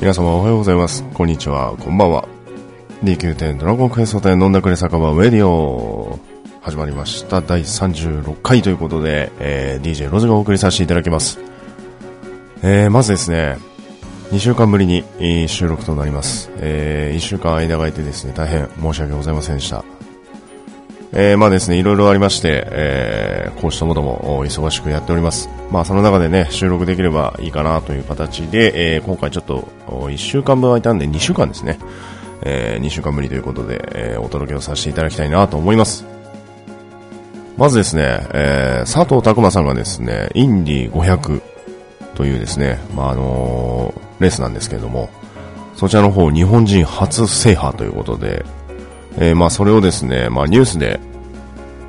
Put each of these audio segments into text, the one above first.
皆様おはようございます。こんにちは、こんばんは。D9.0 ドラゴンクエスト店飲んだくれ酒場ウェディオ始まりました。第36回ということで、えー DJ ロズがお送りさせていただきます。えーまずですね、2週間ぶりに収録となります。え1週間間が空いてですね、大変申し訳ございませんでした。えー、まあですね、いろいろありまして、えー、こうしたものもお忙しくやっております。まあその中でね、収録できればいいかなという形で、えー、今回ちょっと1週間分空いたんで2週間ですね。えー、2週間ぶりということで、えー、お届けをさせていただきたいなと思います。まずですね、えー、佐藤拓馬さんがですね、インディ500というですね、まああのーレースなんですけれども、そちらの方日本人初制覇ということで、えーまあそれをですね、まあニュースで、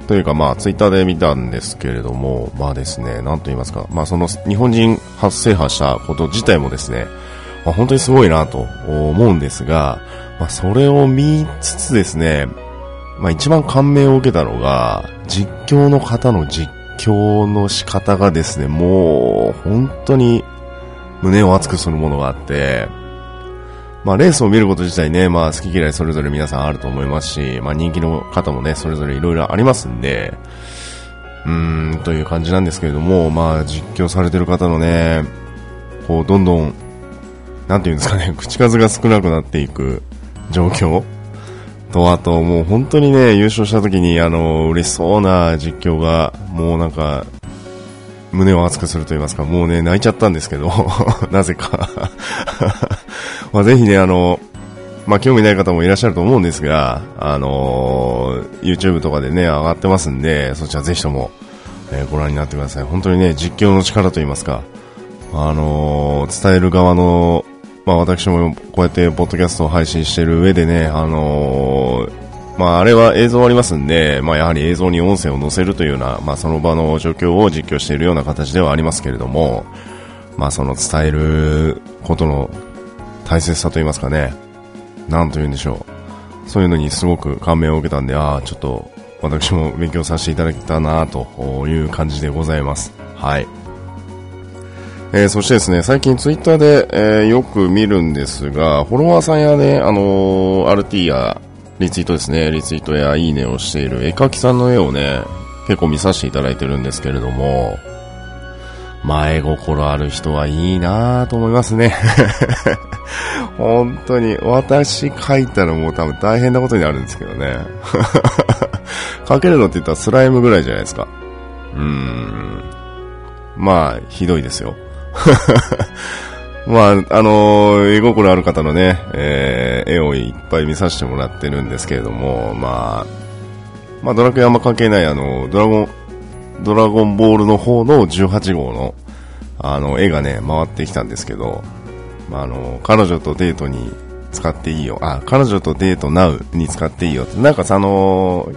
というかまあツイッターで見たんですけれども、まあですね、なんと言いますか、まあその日本人初制覇したこと自体もですね、まあ本当にすごいなと思うんですが、まあそれを見つつですね、まあ一番感銘を受けたのが、実況の方の実況の仕方がですね、もう本当に胸を熱くするものがあって、まあ、レースを見ること自体ね、まあ、好き嫌いそれぞれ皆さんあると思いますし、まあ、人気の方もね、それぞれいろいろありますんで、うーん、という感じなんですけれども、まあ、実況されてる方のね、こう、どんどん、なんていうんですかね、口数が少なくなっていく状況と、あと、もう本当にね、優勝した時に、あの、嬉しそうな実況が、もうなんか、胸を熱くすると言いますか、もうね、泣いちゃったんですけど、なぜか。まあ、ぜひね、あの、まあ、興味ない方もいらっしゃると思うんですが、あのー YouTube とかでね、上がってますんで、そちらぜひとも、えーご覧になってください。本当にね、実況の力と言いますか、あのー伝える側の、まあ、私もこうやってポッドキャストを配信してる上でね、あのまあ、あれは映像ありますんで、まあ、やはり映像に音声を載せるというような、まあ、その場の状況を実況しているような形ではありますけれども、まあ、その伝えることの大切さと言いますかね、なんと言うんでしょう。そういうのにすごく感銘を受けたんで、ああ、ちょっと私も勉強させていただけたなという感じでございます。はい。えーそしてですね、最近ツイッターで、えーよく見るんですが、フォロワーさんやね、あのー RT やリツイートですね、リツイートやいいねをしている絵描きさんの絵をね、結構見させていただいてるんですけれども、前心ある人はいいなぁと思いますね。本当に、私描いたらもう多分大変なことになるんですけどね。描けるのって言ったらスライムぐらいじゃないですか。うーん。まあ、ひどいですよ。まあ、あのー絵心ある方のね、えー絵をいっぱい見させてもらってるんですけれども、まあ、まあ、ドラクエあんま関係ない、あの、ドラゴン、ドラゴンボールの方の18号の、あの、絵がね、回ってきたんですけど、まあ、あの、彼女とデートに使っていいよ。あ、彼女とデート Now に使っていいよって。なんかさ、あの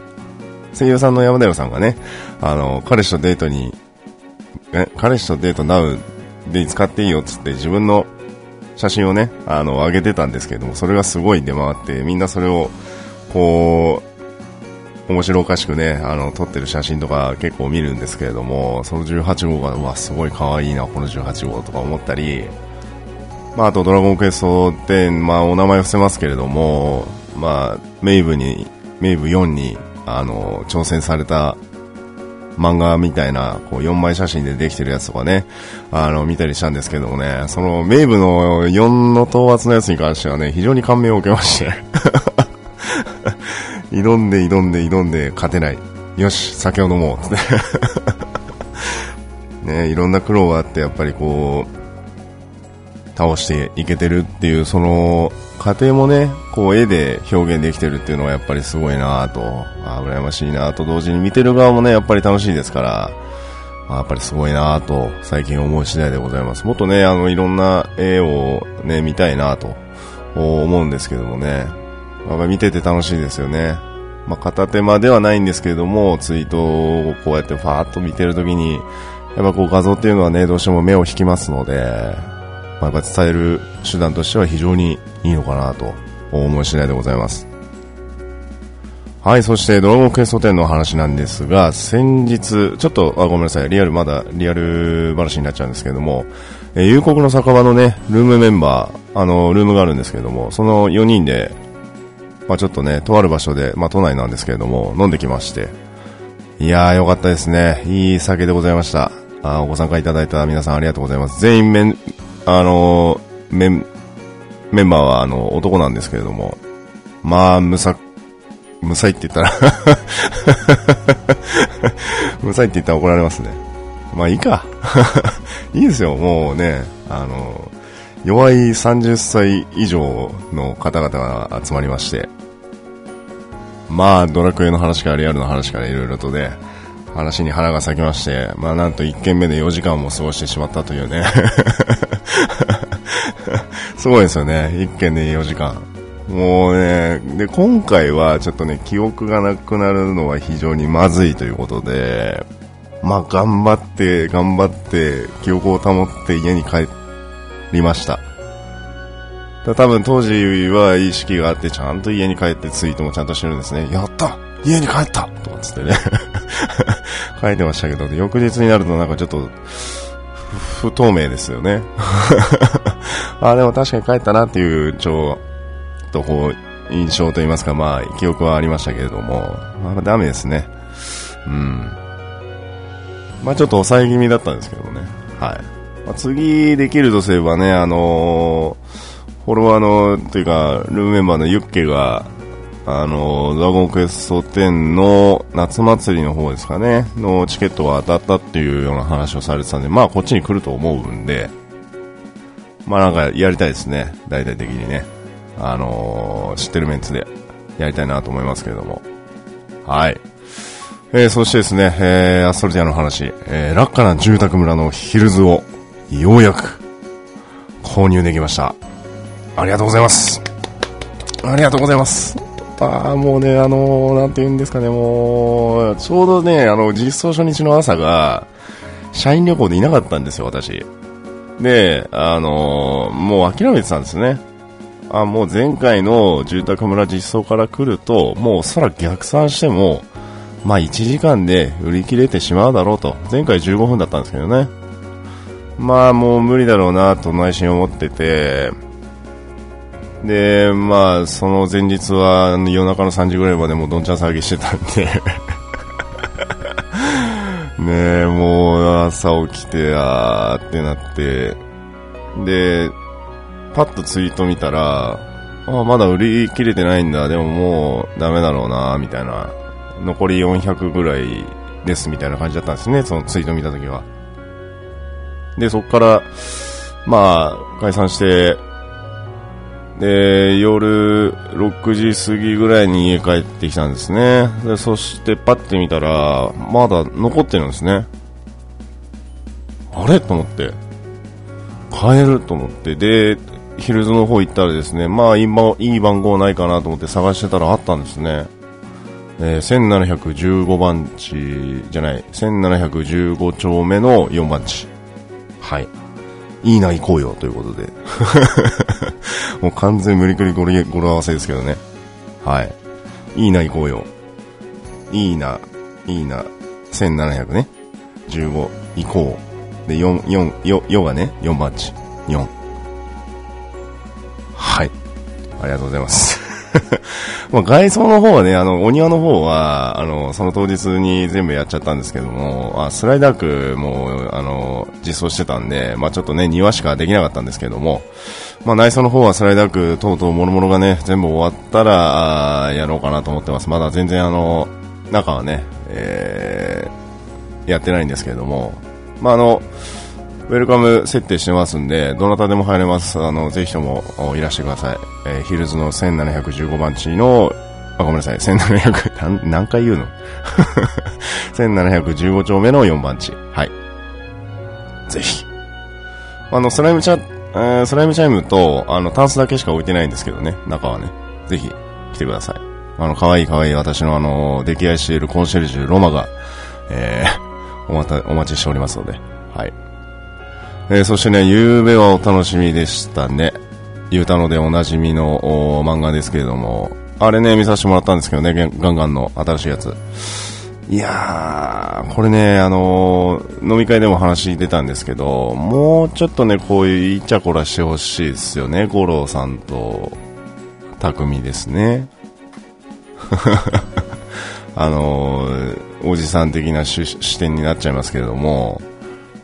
声優さんの山田洋さんがね、あの、彼氏とデートに、え、彼氏とデート Now で使っていいよっつって自分の写真をね、あの、上げてたんですけども、それがすごい出回って、みんなそれを、こう、面白おかしくね、あの、撮ってる写真とか結構見るんですけれども、その18号が、うわ、すごい可愛いな、この18号とか思ったり、まあ、あとドラゴンクエスト10、まあ、お名前伏せますけれども、まあ、メイブに、メイブ4に、あの、挑戦された漫画みたいな、こう、4枚写真でできてるやつとかね、あの、見たりしたんですけどもね、その、メイブの4の討伐のやつに関してはね、非常に感銘を受けまして、挑んで挑んで挑んで勝てない。よし、酒を飲もう。って。ね、いろんな苦労があって、やっぱりこう、倒していけてるっていう、その、過程もね、こう絵で表現できてるっていうのはやっぱりすごいなぁと、あ羨ましいなと同時に見てる側もね、やっぱり楽しいですから、あやっぱりすごいなぁと最近思う次第でございます。もっとね、あの、いろんな絵をね、見たいなと思うんですけどもね、やっぱり見てて楽しいですよね。まあ片手間ではないんですけれども、ツイートをこうやってファーっと見てるときに、やっぱこう画像っていうのはね、どうしても目を引きますので、まあ、やっぱ伝える手段としては非常にいいのかなと思い次第でございます。はい、そしてドラゴンクエスト10の話なんですが、先日、ちょっと、あ、ごめんなさい、リアル、まだリアル話になっちゃうんですけれども、えー、夕刻の酒場のね、ルームメンバーあの、ルームがあるんですけれども、その4人で、まあちょっとね、とある場所で、まあ都内なんですけれども、飲んできまして、いやーよかったですね。いい酒でございました。あご参加いただいた皆さんありがとうございます。全員メン、あのー、メン、メンバーはあの、男なんですけれども、まあ、むさ、むさいって言ったら むさいって言ったら怒られますね。まあいいか。いいですよ、もうね、あの、弱い30歳以上の方々が集まりまして、まあ、ドラクエの話からリアルの話からいろいろとね、話に花が咲きまして、まあなんと1軒目で4時間も過ごしてしまったというね。すごいですよね、1軒で4時間。もうね、で、今回はちょっとね、記憶がなくなるのは非常にまずいということで、まあ頑張って、頑張って、記憶を保って家に帰っりました。多分当時は意識があって、ちゃんと家に帰ってツイートもちゃんとしてるんですね。やった家に帰ったとかつってね 書いてましたけど、翌日になるとなんかちょっと、不透明ですよね あ、でも確かに帰ったなっていう、ちょっとこう、印象といいますか、まあ、記憶はありましたけれども、まあ、ダメですね。うん。まあちょっと抑え気味だったんですけどね。はい。まあ、次できるとすればね、あのー、フォロワーの、というか、ルームメンバーのユッケが、あの、ドラゴンクエスト10の夏祭りの方ですかね、のチケットが当たったっていうような話をされてたんで、まあこっちに来ると思うんで、まあなんかやりたいですね、大々的にね。あのー、知ってるメンツでやりたいなと思いますけれども。はい。えー、そしてですね、えー、アストルティアの話、えー、ラッカな住宅村のヒルズを、ようやく、購入できました。ありがとうございます。ありがとうございます。ああ、もうね、あのー、なんて言うんですかね、もう、ちょうどね、あの、実装初日の朝が、社員旅行でいなかったんですよ、私。で、あのー、もう諦めてたんですね。あ、もう前回の住宅村実装から来ると、もう空逆算しても、まあ1時間で売り切れてしまうだろうと。前回15分だったんですけどね。まあもう無理だろうなと内心思ってて、で、まあ、その前日は夜中の3時ぐらいまでもうどんちゃん騒ぎしてたんで ねえ、もう朝起きて、あーってなって、で、パッとツイート見たら、あまだ売り切れてないんだ、でももうダメだろうな、みたいな。残り400ぐらいですみたいな感じだったんですね、そのツイート見た時は。で、そっから、まあ、解散して、で、夜6時過ぎぐらいに家帰ってきたんですね。で、そしてパッて見たら、まだ残ってるんですね。あれ？と思って。買えると思って。で、ヒルズの方行ったらですね、まあ今、いい番号ないかなと思って探してたらあったんですね。えー、1715番地じゃない、1715丁目の4番地。はい。いいな、行こうよ、ということで。もう完全無理くり語呂合わせですけどね。はい。いいな、行こうよ。いいな、いいな、1700ね。15、行こう。で、4、4、よ、よがね、4番地。4。はい。ありがとうございます。まあ外装の方はね、あの、お庭の方は、あの、その当日に全部やっちゃったんですけども、あスライダークも、あの、実装してたんで、まあちょっとね、庭しかできなかったんですけども、まあ内装の方はスライダーク等々諸々がね、全部終わったら、やろうかなと思ってます。まだ全然あの、中はね、えー、やってないんですけれども、まああの、ウェルカム設定してますんで、どなたでも入れます。あの、ぜひともいらしてください。えー、ヒルズの1715番地の、あ、ごめんなさい、1700、何何回言うの ?1715 丁目の4番地。はい。ぜひ。あの、スライムチャ、えー、スライムチャイムと、あの、タンスだけしか置いてないんですけどね、中はね。ぜひ、来てください。あの、可愛い可愛い私のあの、出来合いしているコンシェルジュ、ロマが、えー、おまた、お待ちしておりますので、はい。えー、そしてね、夕べはお楽しみでしたね。ゆうたのでおなじみの漫画ですけれども、あれね、見させてもらったんですけどね、ガンガンの新しいやつ。いやー、これね、あのー、飲み会でも話出たんですけど、もうちょっとね、こういうイチャコラしてほしいですよね、五郎さんと、匠ですね。あのー、おじさん的な視点になっちゃいますけれども、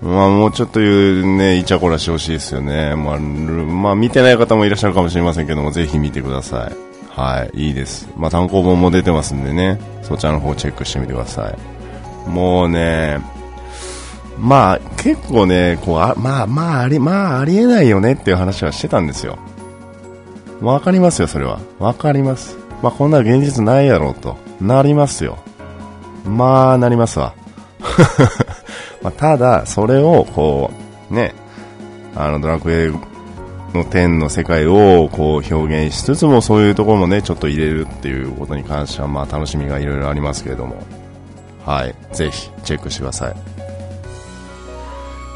まあもうちょっというね、イチャコラしてほしいですよね。まあ、まあ見てない方もいらっしゃるかもしれませんけども、ぜひ見てください。はい、いいです。まあ単行本も出てますんでね、そちらの方チェックしてみてください。もうね、まあ結構ね、こう、あまあまああり、まあありえないよねっていう話はしてたんですよ。わかりますよ、それは。わかります。まあこんな現実ないやろうと。なりますよ。まあ、なりますわ。まあ、ただ、それを、こう、ね、あの、ドラクエの天の世界をこう表現しつつもそういうところもねちょっと入れるっていうことに関してはまあ楽しみがいろいろありますけれども。はい。ぜひチェックしてください。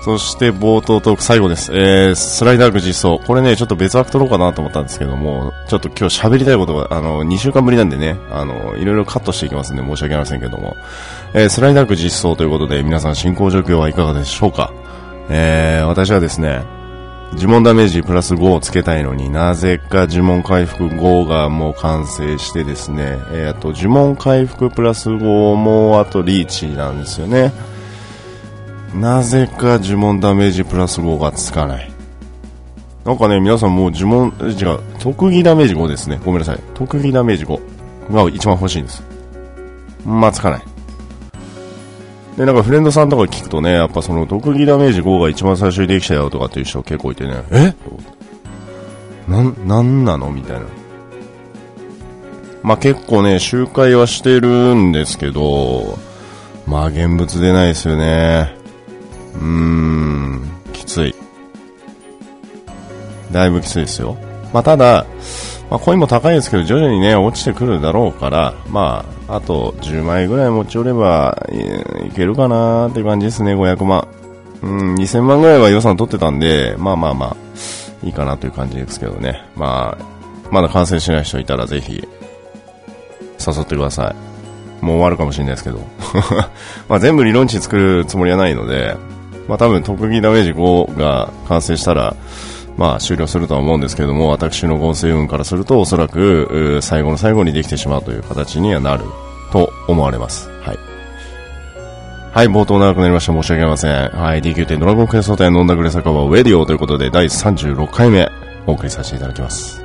そして冒頭トーク最後です、えー、スライダーク実装これねちょっと別枠取ろうかなと思ったんですけどもちょっと今日喋りたいことがあの2週間ぶりなんでねあのいろいろカットしていきますんで申し訳ありませんけども、えー、スライダーク実装ということで皆さん進行状況はいかがでしょうか。えー、私はですね呪文ダメージプラス5をつけたいのになぜか呪文回復5がもう完成してですね、えー、あと呪文回復プラス5もあとリーチなんですよね。なぜか呪文ダメージプラス5がつかない。なんかね皆さんもう呪文違う特技ダメージ5ですね。ごめんなさい。特技ダメージ5が一番欲しいんです。まあつかない。で、なんかフレンドさんとか聞くとね、やっぱその特技ダメージ5が一番最初にできたよとかっていう人結構いてね、え？な、なんなの？みたいな。まあ結構ね、周回はしてるんですけど、まあ現物出ないですよね。うーん、きつい。だいぶきついですよ。まあただ、まあ、コインも高いですけど、徐々にね、落ちてくるだろうから、まあ、あと10枚ぐらい持ち寄ればいけるかなーって感じですね、500万。うん、2000万ぐらいは予算取ってたんで、まあまあまあ、いいかなという感じですけどね。まあ、まだ完成しない人いたらぜひ、誘ってください。もう終わるかもしれないですけど。まあ全部理論値作るつもりはないので、まあ多分特技ダメージ5が完成したら、まあ、終了するとは思うんですけども、私の合成運からすると、おそらく、最後の最後にできてしまうという形にはなると思われます。はい。はい、冒頭長くなりました。申し訳ありません。はい、D9 ドラゴンクエスト店飲んだくれ酒場ウェディオということで、第36回目、お送りさせていただきます。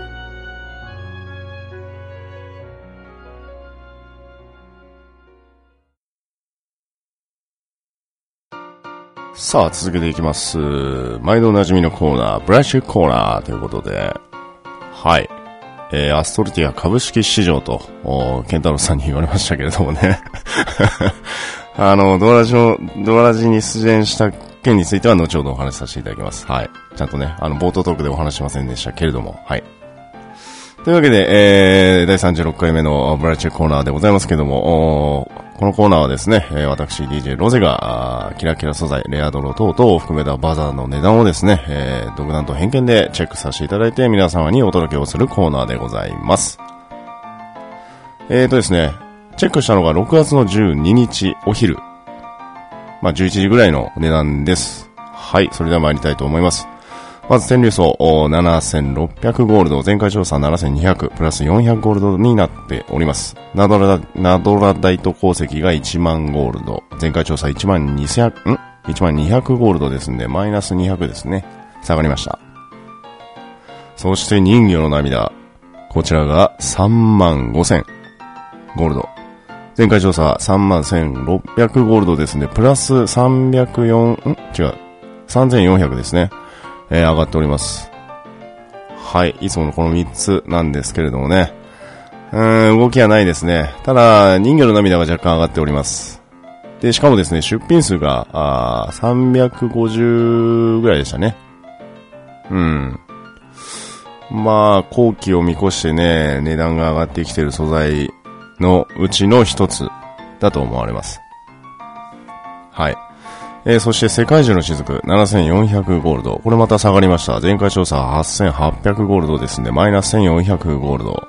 さあ、続けていきます。毎度おなじみのコーナー、ブラッシュコーナーということで、はい。えー、アストルティア株式市場と、ケンタロウさんに言われましたけれどもね。あの、ドラジの、ドラジに出演した件については後ほどお話しさせていただきます。はい。ちゃんとね、あの、冒頭トークでお話しませんでしたけれども、はい。というわけで、えー、第36回目のブラッチュコーナーでございますけども、おーこのコーナーはですね、え、私 DJ ロゼが、キラキラ素材、レアドロ等々を含めたバザーの値段をですね、えー、独断と偏見でチェックさせていただいて皆様にお届けをするコーナーでございます。えーとですね、チェックしたのが6月の12日お昼。まあ、11時ぐらいの値段です。はい、それでは参りたいと思います。まず、天竜層7600ゴールド、前回調査7200、プラス400ゴールドになっております。ナドラ、ナドラダイト鉱石が1万ゴールド、前回調査1万200、ん ?1 万200ゴールドですんで、マイナス200ですね。下がりました。そして人魚の涙。こちらが3万5000ゴールド。前回調査3万1600ゴールドですね。プラス304、ん？違う。3400ですね。えー、上がっております。はい。いつものこの3つなんですけれどもね。うーん、動きはないですね。ただ、人魚の涙が若干上がっております。で、しかもですね、出品数が、あ350ぐらいでしたね。うん。まあ、後期を見越してね、値段が上がってきてる素材のうちの一つだと思われます。はい。えー、そして世界中の雫7400ゴールド。これまた下がりました。前回調査8800ゴールドですね。マイナス1400ゴールド。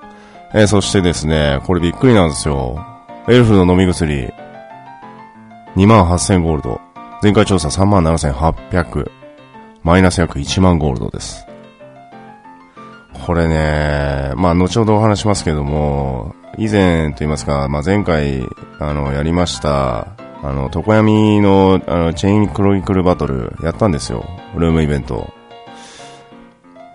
えー、そしてですね、これびっくりなんですよ。エルフの飲み薬。28,000ゴールド。前回調査37,800。マイナス約1万ゴールドです。これね、まあ、後ほどお話しますけども、以前と言いますか、まあ、前回、あの、やりました、あの、床闇の、あの、チェインクロニクルバトル、やったんですよ。ルームイベント。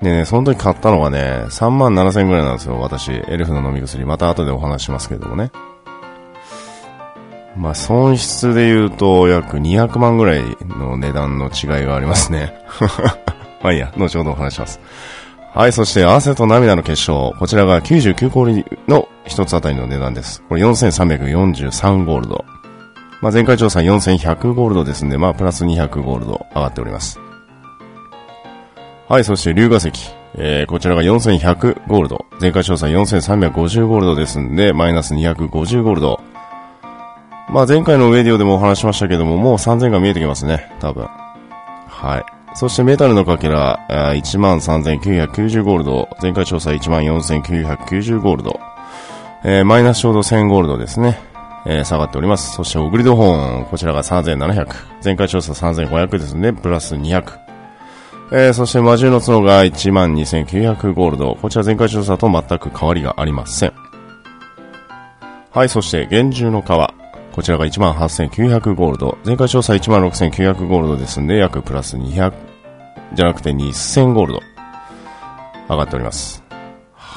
でね、その時買ったのがね、3万7千円ぐらいなんですよ、私。エルフの飲み薬。また後でお話しますけどもね。まあ、損失で言うと、約200万ぐらいの値段の違いがありますね。まあいいや、後ほどお話します。はい、そして汗と涙の結晶。こちらが99氷の一つあたりの値段です。これ4343ゴールド。まあ、前回調査4100ゴールドですんで、まあ、プラス200ゴールド上がっております。はい、そして龍河石。えー、こちらが4100ゴールド。前回調査4350ゴールドですんで、マイナス250ゴールド。まあ前回のウェディオでもお話しましたけども、もう3000が見えてきますね、多分。はい。そしてメタルのかけら、13,990ゴールド。前回調査14,990ゴールド。えー、マイナスちょうど1000ゴールドですね。えー、下がっております。そしてオグリドホーン、こちらが3700。前回調査3500ですね、プラス200。えー、そして魔獣の角が12,900ゴールド。こちら前回調査と全く変わりがありません。はい、そして厳重の皮。こちらが18,900ゴールド。前回調査16,900ゴールドですんで、約プラス200、じゃなくて2000ゴールド。上がっております。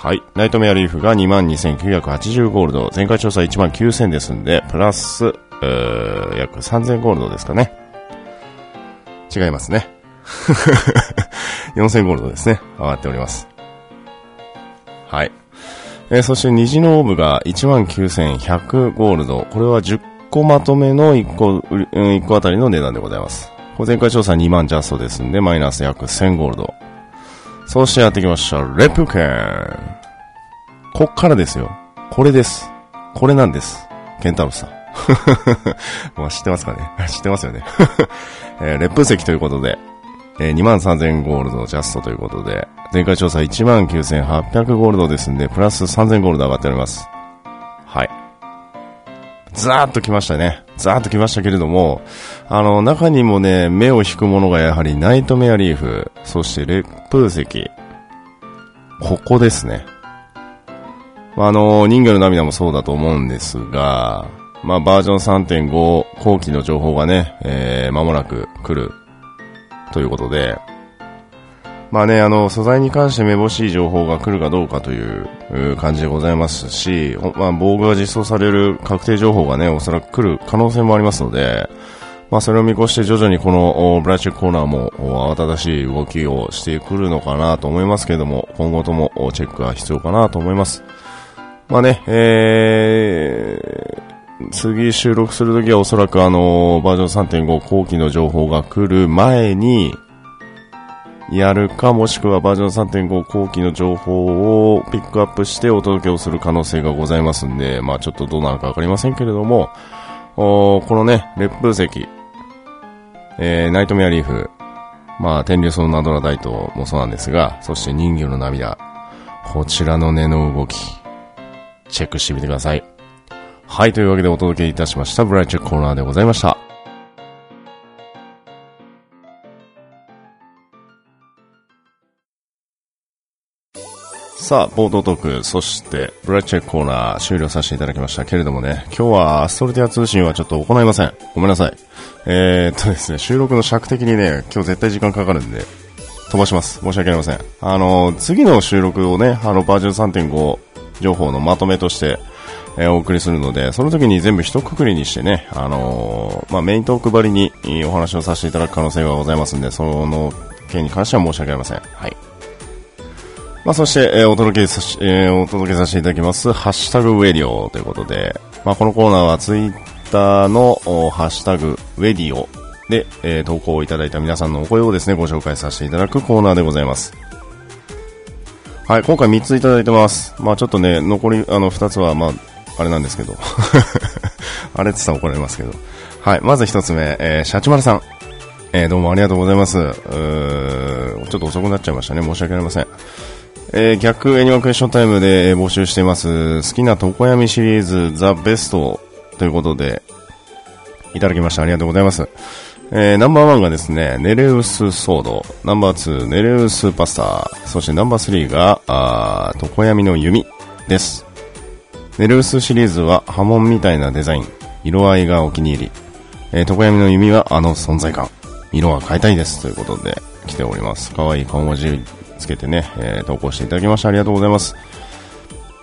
はい。ナイトメアリーフが22,980ゴールド。前回調査19,000ですんで、プラス、ー、約3,000ゴールドですかね。違いますね。4,000ゴールドですね。上がっております。はい。えー、そして虹のオーブが19,100ゴールド。これは10個まとめの1個、1個あたりの値段でございます。前回調査2万ジャストですんで、マイナス約1000ゴールド。そしてやってきました。レプケン。こっからですよ。これです。これなんです。ケンタロスさん。まあ知ってますかね？知ってますよね えー、レップ石ということで、えー、23,000ゴールドジャストということで、前回調査19,800ゴールドですんで、プラス3000ゴールド上がっております。はい。ザーッと来ましたね。ザーッと来ましたけれども、あの、中にもね、目を引くものがやはりナイトメアリーフ、そして烈風石。ここですね。まあの、人魚の涙もそうだと思うんですが、まあ、バージョン3.5後期の情報がね、えー、間もなく来るということで、まあね、あの、素材に関してめぼしい情報が来るかどうかという感じでございますし、まあ、防具が実装される確定情報がね、おそらく来る可能性もありますので、まあ、それを見越して徐々にこのブラッチコーナーも慌ただしい動きをしてくるのかなと思いますけれども、今後ともチェックが必要かなと思います。まあね、えー、次収録するときはおそらくあの、バージョン3.5後期の情報が来る前に、やるか、もしくはバージョン3.5後期の情報をピックアップしてお届けをする可能性がございますんで、まあちょっとどうなるかわかりませんけれども、このね、烈風石、えー、ナイトメアリーフ、まあ天竜層ナドラ大東もそうなんですが、そして人魚の涙、こちらの根の動き、チェックしてみてください。はい、というわけでお届けいたしました、ブライチェックコーナーでございました。さあ、ボードトーク、そして、ブラッチェックコーナー終了させていただきましたけれどもね、今日はアストルティア通信はちょっと行いません。ごめんなさい。えー、っとですね、収録の尺的にね、今日絶対時間かかるんで、飛ばします。申し訳ありません。あの、次の収録をね、あの、バージョン3.5情報のまとめとして、えー、お送りするので、その時に全部一括りにしてね、あのー、まあ、メイントークばりにお話をさせていただく可能性がございますんで、その件に関しては申し訳ありません。はい。まあ、そして、えー、お届けさし、えー、お届けさせていただきます、ハッシュタグウェディオということで、まあ、このコーナーはツイッターのハッシュタグウェディオで、えー、投稿をいただいた皆さんのお声をですね、ご紹介させていただくコーナーでございます。はい、今回3ついただいてます。まあちょっとね、残り、あの、2つは、まあ、あれなんですけど。あれって言ったら怒られますけど。はい、まず1つ目、えー、シャチマルさん。えー、どうもありがとうございます。うーちょっと遅くなっちゃいましたね。申し訳ありません。えー、逆エニマクエスションタイムで募集しています。好きな床闇シリーズザ・ベストということで、いただきました。ありがとうございます。えー、ナンバーワンがですね、ネレウスソード、ナンバーツー、ネレウスパスタ、そしてナンバースリーが、あ床闇の弓です。ネレウスシリーズは波紋みたいなデザイン、色合いがお気に入り、えー、床闇の弓はあの存在感、色は変えたいですということで来ております。かわいい顔文字つけてね、えー、投稿していただきましてありがとうございます。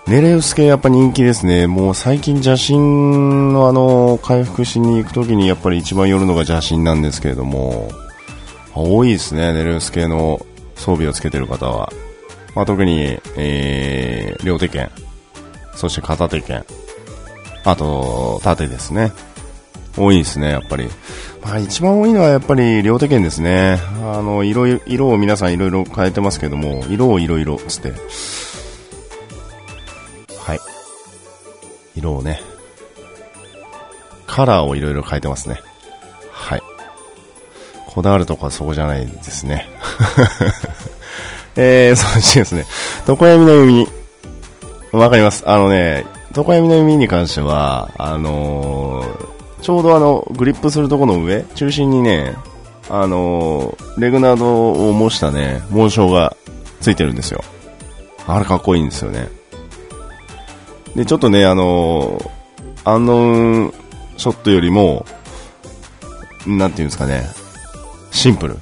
ネレウス系やっぱ人気ですね。もう最近邪神のあの、回復しに行くときにやっぱり一番寄るのが邪神なんですけれども、多いですね、ネレウス系の装備をつけてる方は。まあ、特に、えー、両手剣、そして片手剣、あと、盾ですね。多いですね、やっぱり。まあ、一番多いのはやっぱり両手剣ですね。あの、色、色を皆さんいろいろ変えてますけども、色をいろいろつって。はい。色をね、カラーをいろいろ変えてますね。はい。こだわるとこはそこじゃないですね。えー、そしてですね、床闇の海、わかります。あのね、床闇の海に関しては、あのー、ちょうどあの、グリップするとこの上、中心にね、あのー、レグナードを模したね、紋章がついてるんですよ。あれかっこいいんですよね。で、ちょっとね、あのー、アンノーンショットよりも、なんていうんですかね、シンプル。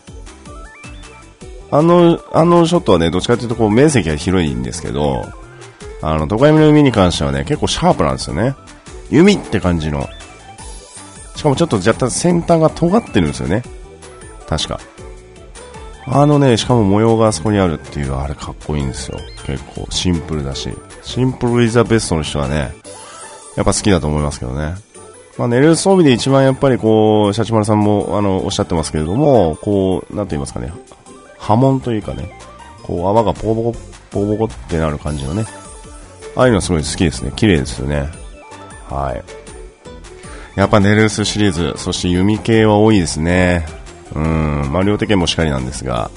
あの、あのショットはね、どっちかというとこう面積が広いんですけど、あの、都会の弓に関してはね、結構シャープなんですよね。弓って感じの。しかもちょっと若干先端が尖ってるんですよね。確か。あのね、しかも模様があそこにあるっていう、あれかっこいいんですよ。結構シンプルだし。シンプルイザベストの人はね、やっぱ好きだと思いますけどね。まあ、寝る装備で一番やっぱりこう、シャチマルさんもあの、おっしゃってますけれども、こう、なんて言いますかね、波紋というかね、こう、泡がポコポコ、ポコポコってなる感じのね、ああいうのすごい好きですね。綺麗ですよね。はい。やっぱネルスシリーズ、そして弓系は多いですね。うん、まあ、両手剣もしっかりなんですが、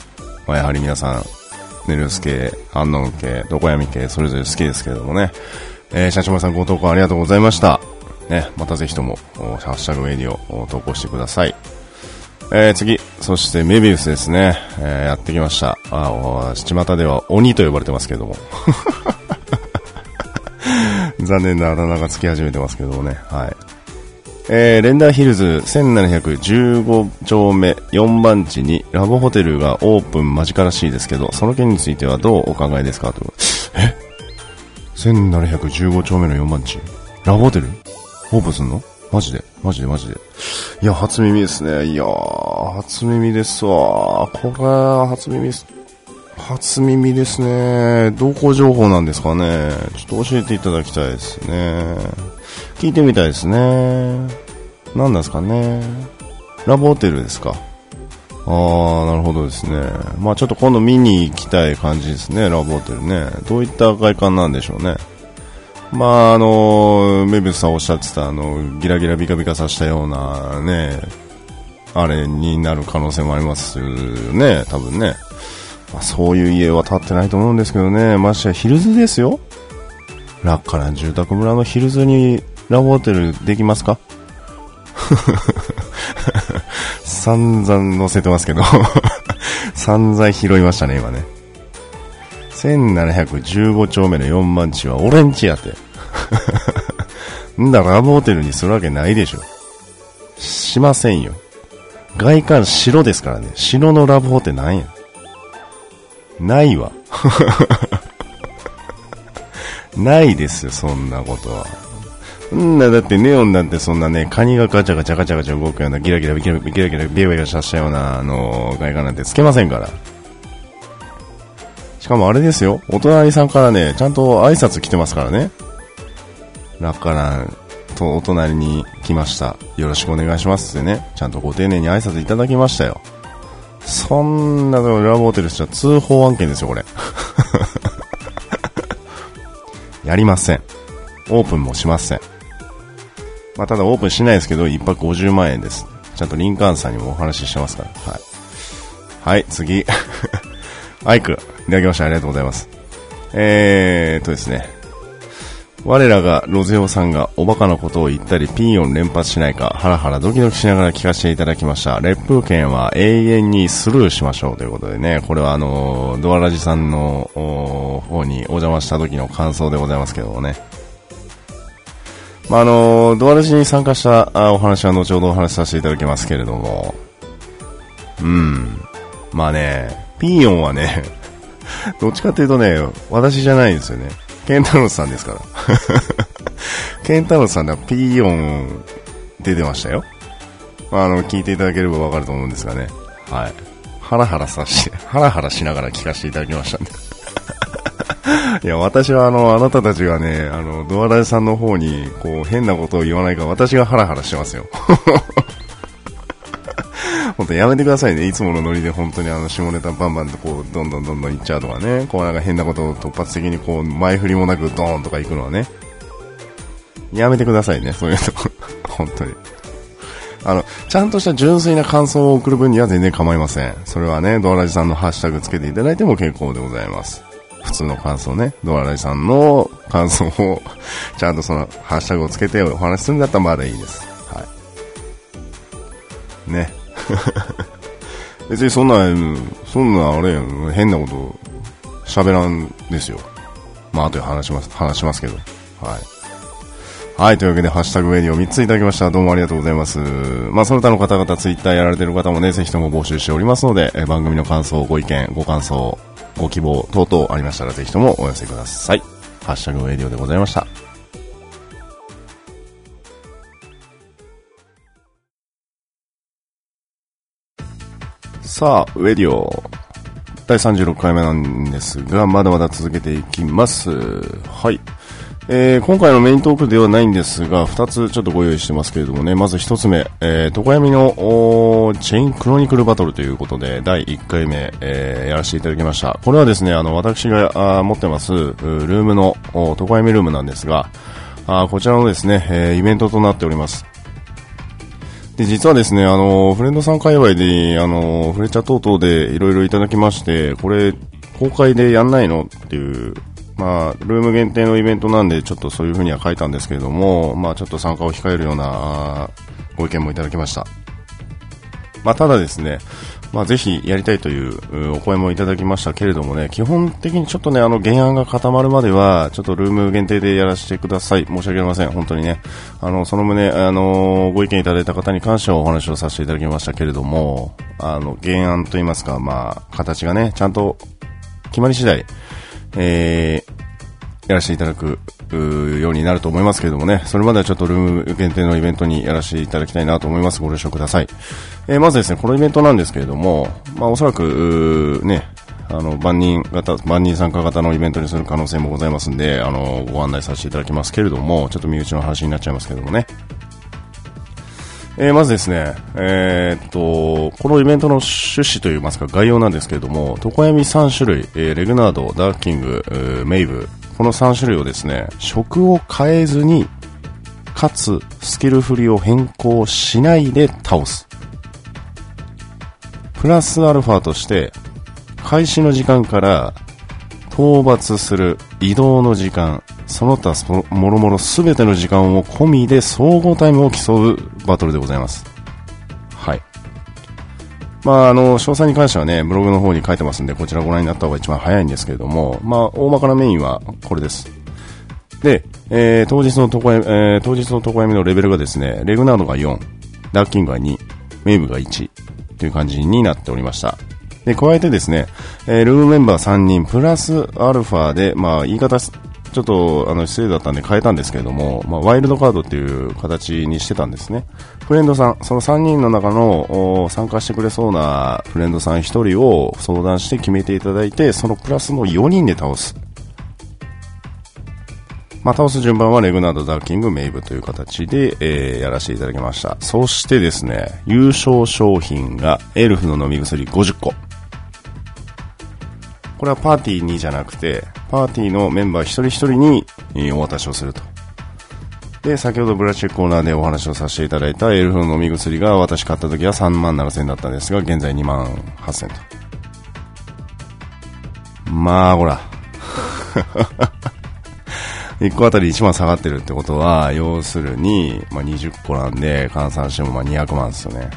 まあ、やはり皆さん、ネルス系、アンノン系、ドコヤミ系、それぞれ好きですけれどもね。えー、シャチマさんご投稿ありがとうございました。ね、またぜひとも、ハッシュタグメディを投稿してください。えー、次、そしてメビウスですね。えー、やってきました。あ、巷では鬼と呼ばれてますけれども。残念なあだ名がつき始めてますけどもね。はい。えー、レンダーヒルズ1715丁目4番地にラブホテルがオープン間近らしいですけど、その件についてはどうお考えですか？と。え ?1715 丁目の4番地ラブホテル？オープンすんの？マジで？マジで？マジで？いや、初耳ですね。いやー、初耳ですわ。これ、初耳です。初耳ですね。同行情報なんですかね。ちょっと教えていただきたいですね。聞いてみたいですね。何なんですかね。ラブホテルですか。あー、なるほどですね。まあちょっと今度見に行きたい感じですね、ラブホテルね。どういった外観なんでしょうね。まああの、メビウスさんおっしゃってたあの、ギラギラビカビカさしたようなね、あれになる可能性もありますよね、多分ね。まあ、そういう家は建ってないと思うんですけどね、ましてやヒルズですよ。ラッカラン住宅村のヒルズにラブホテルできますか？散々載せてますけど 散々拾いましたね、今ね。1715丁目の4番地は俺んちやって。んだ、ラブホテルにするわけないでしょ。しませんよ。外観白ですからね。白のラブホテルなんや。ないわ。ないですよ、そんなことは。んな、だってネオンなんてそんなね、カニがガチャガチャガチャガチャ動くようなギラギラギラギラギラビラビラさせたような、あの、外観なんてつけませんから。しかもあれですよ、お隣さんからね、ちゃんと挨拶来てますからね。ラッカランとお隣に来ました。よろしくお願いしますってね、ちゃんとご丁寧に挨拶いただきましたよ。そんなのラブホテルしたら通報案件ですよ、これ。やりません。オープンもしません。まあ、ただオープンしないですけど、1泊50万円です。ちゃんとリンカーンさんにもお話ししてますから。はい。はい、次。アイク、いただきました。ありがとうございます。えーとですね。我らがロゼオさんがおバカなことを言ったりピーヨン連発しないかハラハラドキドキしながら聞かせていただきました烈風剣は永遠にスルーしましょうということでねこれはあのドアラジさんの方にお邪魔した時の感想でございますけどもねまあ、あのドアラジに参加したお話は後ほどお話しさせていただきますけれどもうんまあねピーヨンはね どっちかっていうとね私じゃないんですよねケンタロスさんですから。ケンタロスさんではピーヨン出てましたよ。まあ、あの、聞いていただければわかると思うんですがね。はい。ハラハラさして、ハラハラしながら聞かせていただきましたんで。いや、私はあの、あなたたちがね、あの、ドアラジさんの方に、こう、変なことを言わないか私がハラハラしてますよ。本当やめてくださいね。いつものノリで本当にあの、下ネタバンバンとこう、どんどんどんどんいっちゃうとかね。こうなんか変なことを突発的にこう、前振りもなくドーンとか行くのはね。やめてくださいね。そういうの。本当に。あの、ちゃんとした純粋な感想を送る分には全然構いません。それはね、ドアラジさんのハッシュタグつけていただいても結構でございます。普通の感想ね、ドアラジさんの感想を、ちゃんとその、ハッシュタグをつけてお話しするんだったらまだいいです。はい。ね。別にそんな、そんなあれ、変なこと喋らんですよ。まあ、後で話します、話しますけど。はい。はい、というわけで、ハッシュタグウェディを3ついただきました。どうもありがとうございます。まあ、その他の方々、ツイッターやられてる方もね、ぜひとも募集しておりますので、え番組の感想、ご意見、ご感想、ご希望等々ありましたら、ぜひともお寄せください。ハッシュタグウェディオでございました。さあ、ウェディオ、第36回目なんですが、まだまだ続けていきます。はい。えー、今回のメイントークではないんですが、2つちょっとご用意してますけれどもね、まず1つ目、えー、床闇のチェインクロニクルバトルということで、第1回目、えー、やらせていただきました。これはですね、あの、私が持ってます、ルームの、床闇ルームなんですが、あこちらのですね、えー、イベントとなっております。で、実はですね、あの、フレンドさん界隈で、あの、フレチャ等々でいろいろいただきまして、これ、公開でやんないのっていう、まあ、ルーム限定のイベントなんで、ちょっとそういう風には書いたんですけれども、まあ、ちょっと参加を控えるようなご意見もいただきました。まあ、ただですね、まあ、ぜひやりたいというお声もいただきましたけれどもね、基本的にちょっとね、あの原案が固まるまでは、ちょっとルーム限定でやらせてください。申し訳ありません。本当にね。あの、その旨、あの、ご意見いただいた方に関してはお話をさせていただきましたけれども、あの、原案といいますか、まあ、形がね、ちゃんと決まり次第、えー、やらせていただくようになると思いますけれどもね、それまではちょっとルーム限定のイベントにやらせていただきたいなと思います。ご了承ください。えー、まずですね、このイベントなんですけれども、まあおそらく、ね、あの、万人型、万人参加型のイベントにする可能性もございますんで、あの、ご案内させていただきますけれども、ちょっと身内の話になっちゃいますけれどもね。えー、まずですね、えー、っと、このイベントの趣旨といいますか概要なんですけれども、床闇3種類、えー、レグナード、ダーキング、メイブ、この3種類をですね、食を変えずに、かつスキル振りを変更しないで倒す。プラスアルファとして、開始の時間から討伐する移動の時間、その他もろもろ全ての時間を込みで総合タイムを競うバトルでございます。はい。まあ、あの、詳細に関してはね、ブログの方に書いてますんで、こちらご覧になった方が一番早いんですけれども、まあ、大まかなメインはこれです。で、えー、当日の床闇、えー、当日の床闇のレベルがですね、レグナードが4、ダーキングが2、メイブが1という感じになっておりました。で、加えてですね、えー、ルームメンバー3人、プラスアルファで、まあ、言い方ちょっとあの失礼だったんで変えたんですけれども、まあ、ワイルドカードっていう形にしてたんですね。フレンドさん、その3人の中の参加してくれそうなフレンドさん1人を相談して決めていただいて、そのプラスの4人で倒す。まあ、倒す順番はレグナード、ダーキング、メイブという形で、えー、やらせていただきました。そしてですね、優勝商品がエルフの飲み薬50個。これはパーティーにじゃなくて、パーティーのメンバー一人一人にお渡しをすると。で、先ほどブラッチェックコーナーでお話をさせていただいたエルフの飲み薬が私買った時は3万7000円だったんですが、現在2万8000と。まあ、ほら。1個あたり1万下がってるってことは、要するに、まあ、20個なんで、換算してもまあ200万ですよね。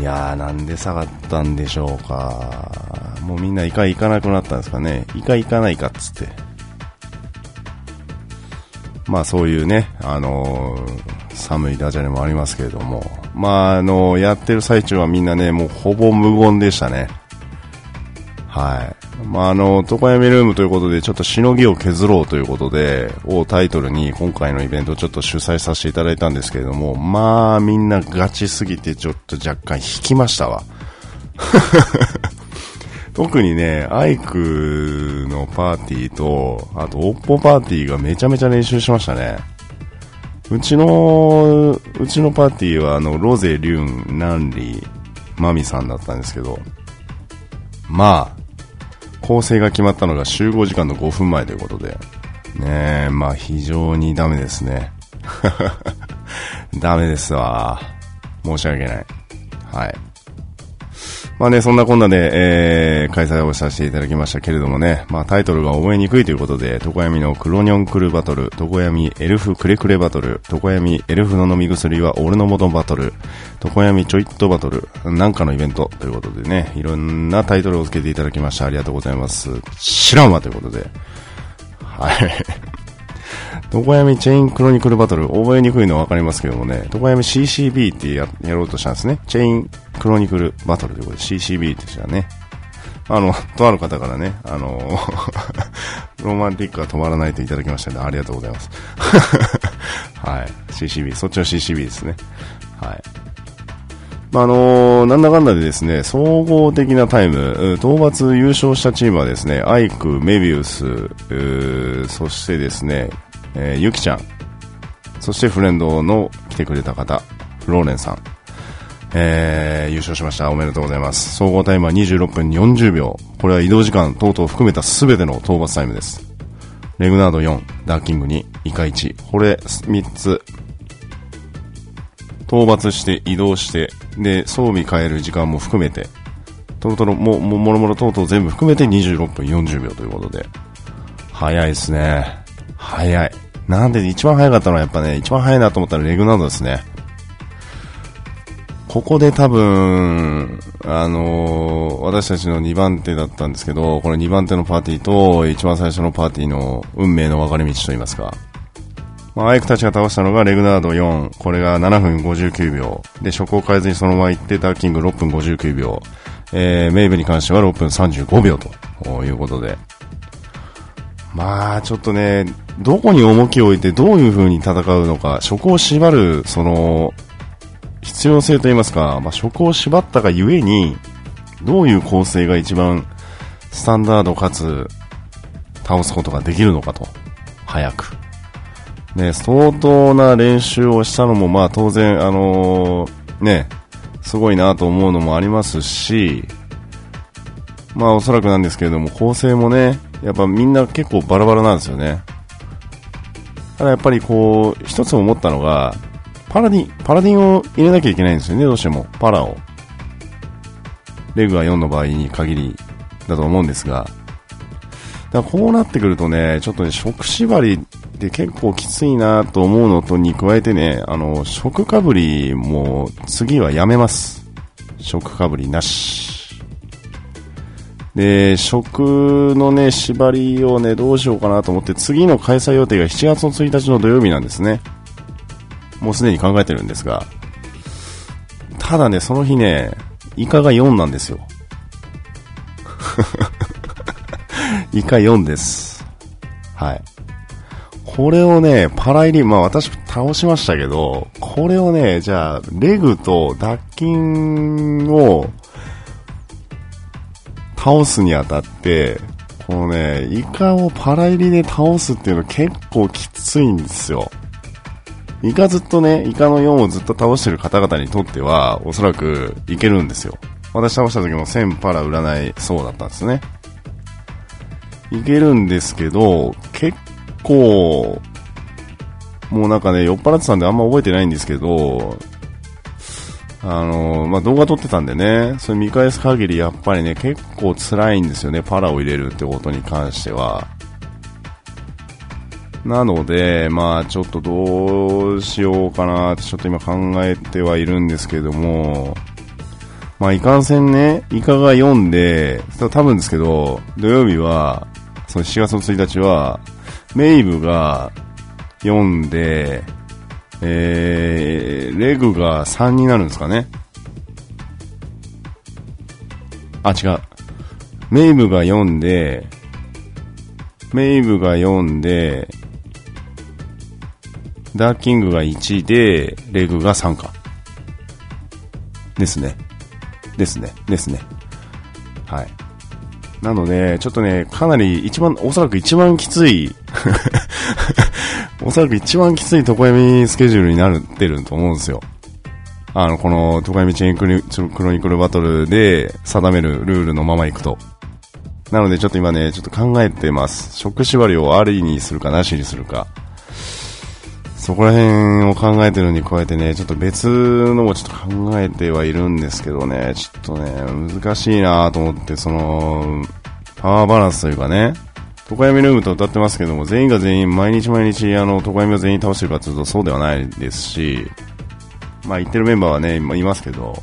いやー、なんで下がったんでしょうか。もうみんなイカ行かなくなったんですかね。イカ行かないかっつって。まあそういうね、あのー、寒いダジャレもありますけれども、まああのー、やってる最中はみんなね、もうほぼ無言でしたね。はい。まあ、あの、床闇ルームということで、ちょっとしのぎを削ろうということで、をタイトルに今回のイベントをちょっと主催させていただいたんですけれども、まあ、みんなガチすぎてちょっと若干引きましたわ。特にね、アイクのパーティーと、あと、オッポパーティーがめちゃめちゃ練習しましたね。うちの、うちのパーティーは、あの、ロゼ、リュン、ナンリー、マミさんだったんですけど、まあ、構成が決まったのが集合時間の5分前ということで、ねえ、まあ非常にダメですね。ダメですわ。申し訳ない。はい。まあね、そんなこんなで、えー、開催をさせていただきましたけれどもね、まあタイトルが覚えにくいということで、床闇のクロニョンクルバトル、床闇エルフクレクレバトル、床闇エルフの飲み薬は俺の元バトル、床闇ちょいっとバトル、なんかのイベントということでね、いろんなタイトルを付けていただきました。ありがとうございます。知らんわということで。はい。床闇チェインクロニクルバトル、覚えにくいのはわかりますけどもね、床闇 CCB ってややろうとしたんですね。チェインクロニクルバトルということで CCB ってしたね。あの、とある方からね、あの、ロマンティックは止まらないといただきましたので、ありがとうございます。はい。CCB、そっちの CCB ですね。はい。まあ、あのー、なんだかんだでですね、総合的なタイム、討伐優勝したチームはですね、アイク、メビウス、そしてですね、えー、ゆきちゃん、そしてフレンドの来てくれた方、ローレンさん、えー、優勝しました。おめでとうございます。総合タイムは26分40秒。これは移動時間等々含めた全ての討伐タイムです。レグナード4、ダーキング2、イカ1。これ3つ。討伐して移動して、で、装備変える時間も含めて、トロトロ、も、も、もろもろ等々全部含めて26分40秒ということで。早いですね。早い。なんで一番早かったのはやっぱね、一番早いなと思ったらレグナードですね。ここで多分、あのー、私たちの2番手だったんですけど、これ2番手のパーティーと一番最初のパーティーの運命の分かれ道といいますか。まあ、アイクたちが倒したのがレグナード4、これが7分59秒。で、初行変えずにそのまま行って、ダーキング6分59秒。えー、メイブに関しては6分35秒ということで。まあ、ちょっとね、どこに重きを置いてどういう風に戦うのか、職を縛る、その、必要性といいますか、まあ、職を縛ったがゆえに、どういう構成が一番スタンダードかつ倒すことができるのかと。早く。ね、相当な練習をしたのも、まあ当然、あのー、ね、すごいなと思うのもありますし、まあおそらくなんですけれども、構成もね、やっぱみんな結構バラバラなんですよね。ただやっぱりこう、一つ思ったのが、パラディン、パラディンを入れなきゃいけないんですよね、どうしても。パラを。レグが4の場合に限りだと思うんですが、だからこうなってくるとね、ちょっとね、食縛りで結構きついなと思うのとに加えてね、あの、食かぶりも次はやめます。食かぶりなし。で、食のね、縛りをね、どうしようかなと思って、次の開催予定が7月の1日の土曜日なんですね。もうすでに考えてるんですが。ただね、その日ね、イカが4なんですよ。イカ4です。はい。これをね、パラ入り、まあ私倒しましたけど、これをね、じゃあ、レグと脱筋を倒すにあたって、このね、イカをパラ入りで倒すっていうの結構きついんですよ。イカずっとね、イカの4をずっと倒してる方々にとっては、おそらくいけるんですよ。私倒した時も1000パラ占いそうだったんですね。いけるんですけど、結構、もうなんかね、酔っ払ってたんであんま覚えてないんですけど、あのまあ、動画撮ってたんでね、それ見返す限りやっぱりね、結構辛いんですよね、パラを入れるってことに関しては。なので、まあちょっとどうしようかなってちょっと今考えてはいるんですけども、まあいかんせんね、イカが読んで、多分ですけど、土曜日は、その7月の1日は、メイブが読んで、えー、レグが3になるんですかね？あ、違う。メイブが読んで、メイブが読んで、ダーキングが1で、レグが3か。ですね。ですね。ですね。はい。なので、ちょっとね、かなり一番、おそらく一番きついおそらく一番きつい床闇スケジュールになってると思うんですよ。あの、この床闇チェーンクロニクルバトルで定めるルールのまま行くと。なのでちょっと今ね、ちょっと考えてます。食縛りをありにするかなしにするか。そこら辺を考えてるに加えてね、ちょっと別のもちょっと考えてはいるんですけどね、ちょっとね、難しいなと思って、その、パワーバランスというかね、床闇ルームと歌ってますけども、全員が全員、毎日毎日、あの、床闇を全員倒してるかというとそうではないですし、まあ言ってるメンバーはね、今いますけど、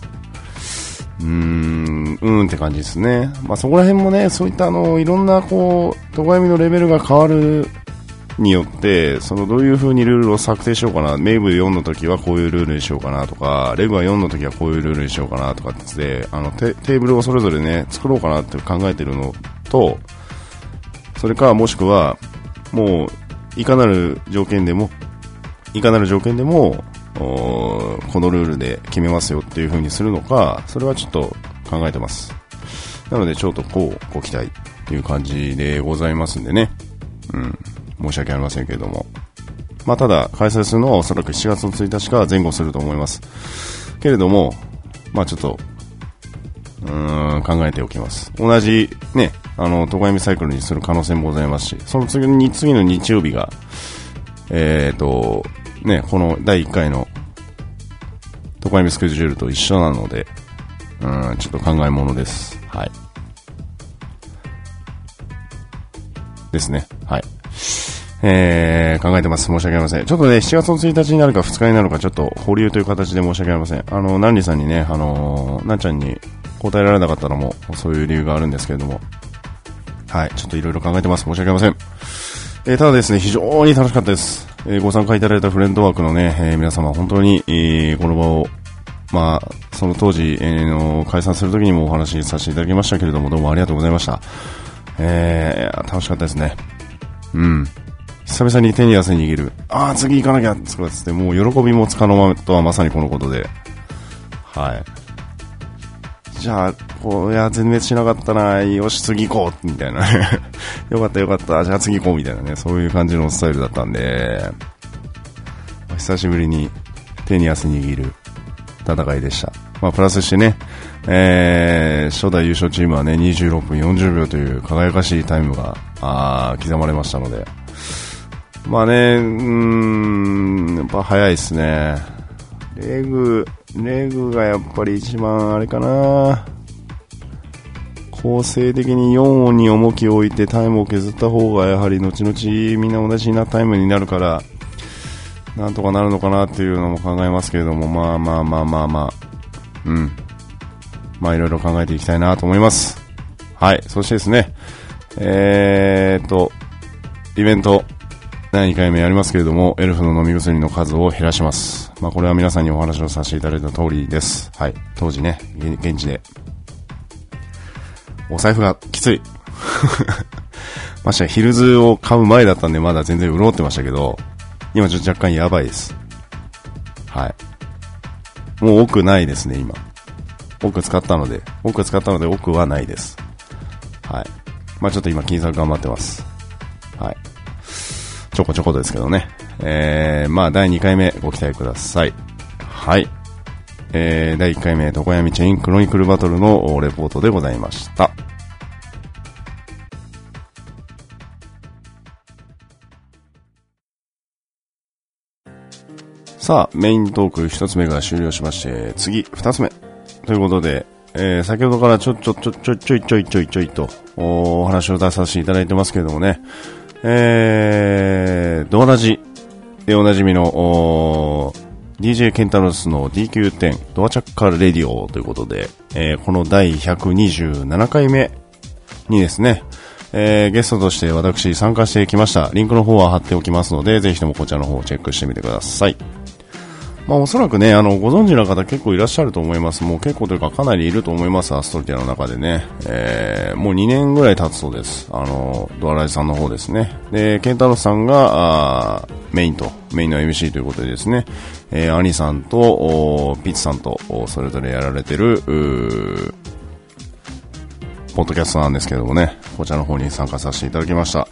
うーん、うんって感じですね。まあそこら辺もね、そういったあの、いろんなこう、床闇のレベルが変わるによって、そのどういう風にルールを策定しようかな、メイブ4の時はこういうルールにしようかなとか、レグは4の時はこういうルールにしようかなとかって、あのテーブルをそれぞれね、作ろうかなって考えてるのと、それかもしくは、もう、いかなる条件でも、いかなる条件でも、このルールで決めますよっていう風にするのか、それはちょっと考えてます。なので、ちょっとこう、ご期待っていう感じでございますんでね。うん。申し訳ありませんけれども。まあ、ただ、開催するのはおそらく7月の1日から前後すると思います。けれども、まあ、ちょっと、うん、考えておきます。同じ、ね、あの、トガヤミサイクルにする可能性もございますし、その次に、次の日曜日が、えっ、ー、と、ね、この第1回の、トガヤミスケジュールと一緒なので、うん、ちょっと考えものです。はい。ですね。はい。えー、考えてます。申し訳ありません。ちょっとね、7月の1日になるか2日になるか、ちょっと保留という形で申し訳ありません。あの、ナンリさんにね、あのー、なんちゃんに答えられなかったのも、そういう理由があるんですけれども、はい、ちょっといろいろ考えてます。申し訳ありません。えー、ただですね、非常に楽しかったです。えー、ご参加いただいたフレンドワークのね、えー、皆様、本当に、え、この場を、まあ、その当時、えー、の解散するときにもお話しさせていただきましたけれども、どうもありがとうございました。えー、楽しかったですね。うん。久々に手に汗握る。ああ、次行かなきゃつって、もう喜びもつかの間とはまさにこのことで。はい。じゃあ、こう、いや、全滅しなかったな、よし、次行こうみたいな。よかったよかった、じゃあ次行こうみたいなね、そういう感じのスタイルだったんで、久しぶりに手に汗握る戦いでした。まあ、プラスしてね、えー、初代優勝チームはね、26分40秒という輝かしいタイムが、あ刻まれましたので、まあね、うん、やっぱ早いですね。レグ、レグがやっぱり一番あれかな。構成的に4音に重きを置いてタイムを削った方がやはり後々みんな同じなタイムになるから、なんとかなるのかなっていうのも考えますけれども、まあまあまあまあまあ、うん。まあいろいろ考えていきたいなと思います。はい。そしてですね、えーと、イベント、第2回目やりますけれども、エルフの飲み薬の数を減らします。まあこれは皆さんにお話をさせていただいた通りです。はい。当時ね、現地で。お財布がきつい。ましてヒルズを買う前だったんでまだ全然潤ってましたけど、今ちょっと若干やばいです。はい。もう奥ないですね、今。奥使ったので、奥使ったので奥はないです。はい。まあちょっと今金策頑張ってます。はい。ちょこちょことですけどね。えー、まあ、第2回目ご期待ください。はい。えー、第1回目、床闇チェインクロニクルバトルのレポートでございました。さあ、メイントーク一つ目が終了しまして、次、二つ目。ということで、えー、先ほどからちょ、ちょ、ちょ、ちょ、ちょいちょいちょいちょいと、お話を出させていただいてますけれどもね、えー、ドアラジでおなじみの、DJ ケンタロスの DQ10 ドアチャッカーレディオということで、えー、この第127回目にですね、えー、ゲストとして私参加してきました。リンクの方は貼っておきますので、ぜひともこちらの方をチェックしてみてください。まあおそらくね、あの、ご存知の方結構いらっしゃると思います。もう結構というかかなりいると思います、アストリティアの中でね。えー、もう2年ぐらい経つそうです。あの、ドアライさんの方ですね。で、ケンタロスさんが、あメインと、メインの MC ということでですね、えー、アニさんと、ピッツさんと、それぞれやられてる、ポッドキャストなんですけどもね、こちらの方に参加させていただきました。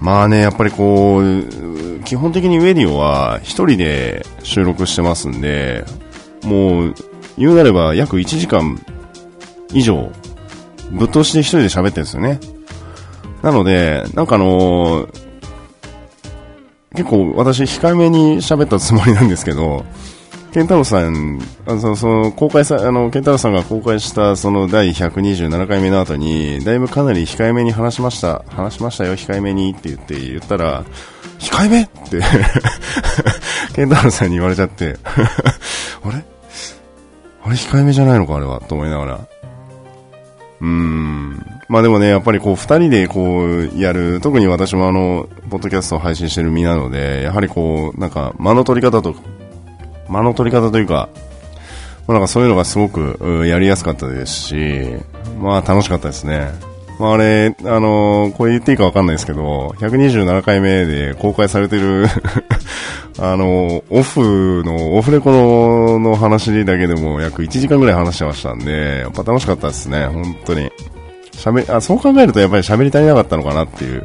まあね、やっぱりこう、基本的にウェディオは一人で収録してますんで、もう、言うなれば約1時間以上、ぶっ通しで一人で喋ってるんですよね。なので、なんかあのー、結構私控えめに喋ったつもりなんですけど、ケンタロウさん、あのその公開さ、あの、ケンタロウさんが公開したその第127回目の後に、だいぶかなり控えめに話しました、話しましたよ、控えめにって言って言ったら、控えめって。ケンタロウさんに言われちゃって。あれ？あれ控えめじゃないのか、あれは、と思いながら。うーん。まあでもね、やっぱりこう、二人でこう、やる、特に私もあの、ポッドキャストを配信してる身なので、やはりこう、なんか、間の取り方と間の取り方というか、まあ、なんかそういうのがすごくやりやすかったですし、まあ楽しかったですね。まあ、あれ、あのー、これ言っていいかわかんないですけど、127回目で公開されてる あのー、オフの、オフレコの話だけでも約1時間ぐらい話してましたんで、やっぱ楽しかったですね、本当に。喋、あ、そう考えるとやっぱり喋り足りなかったのかなっていう。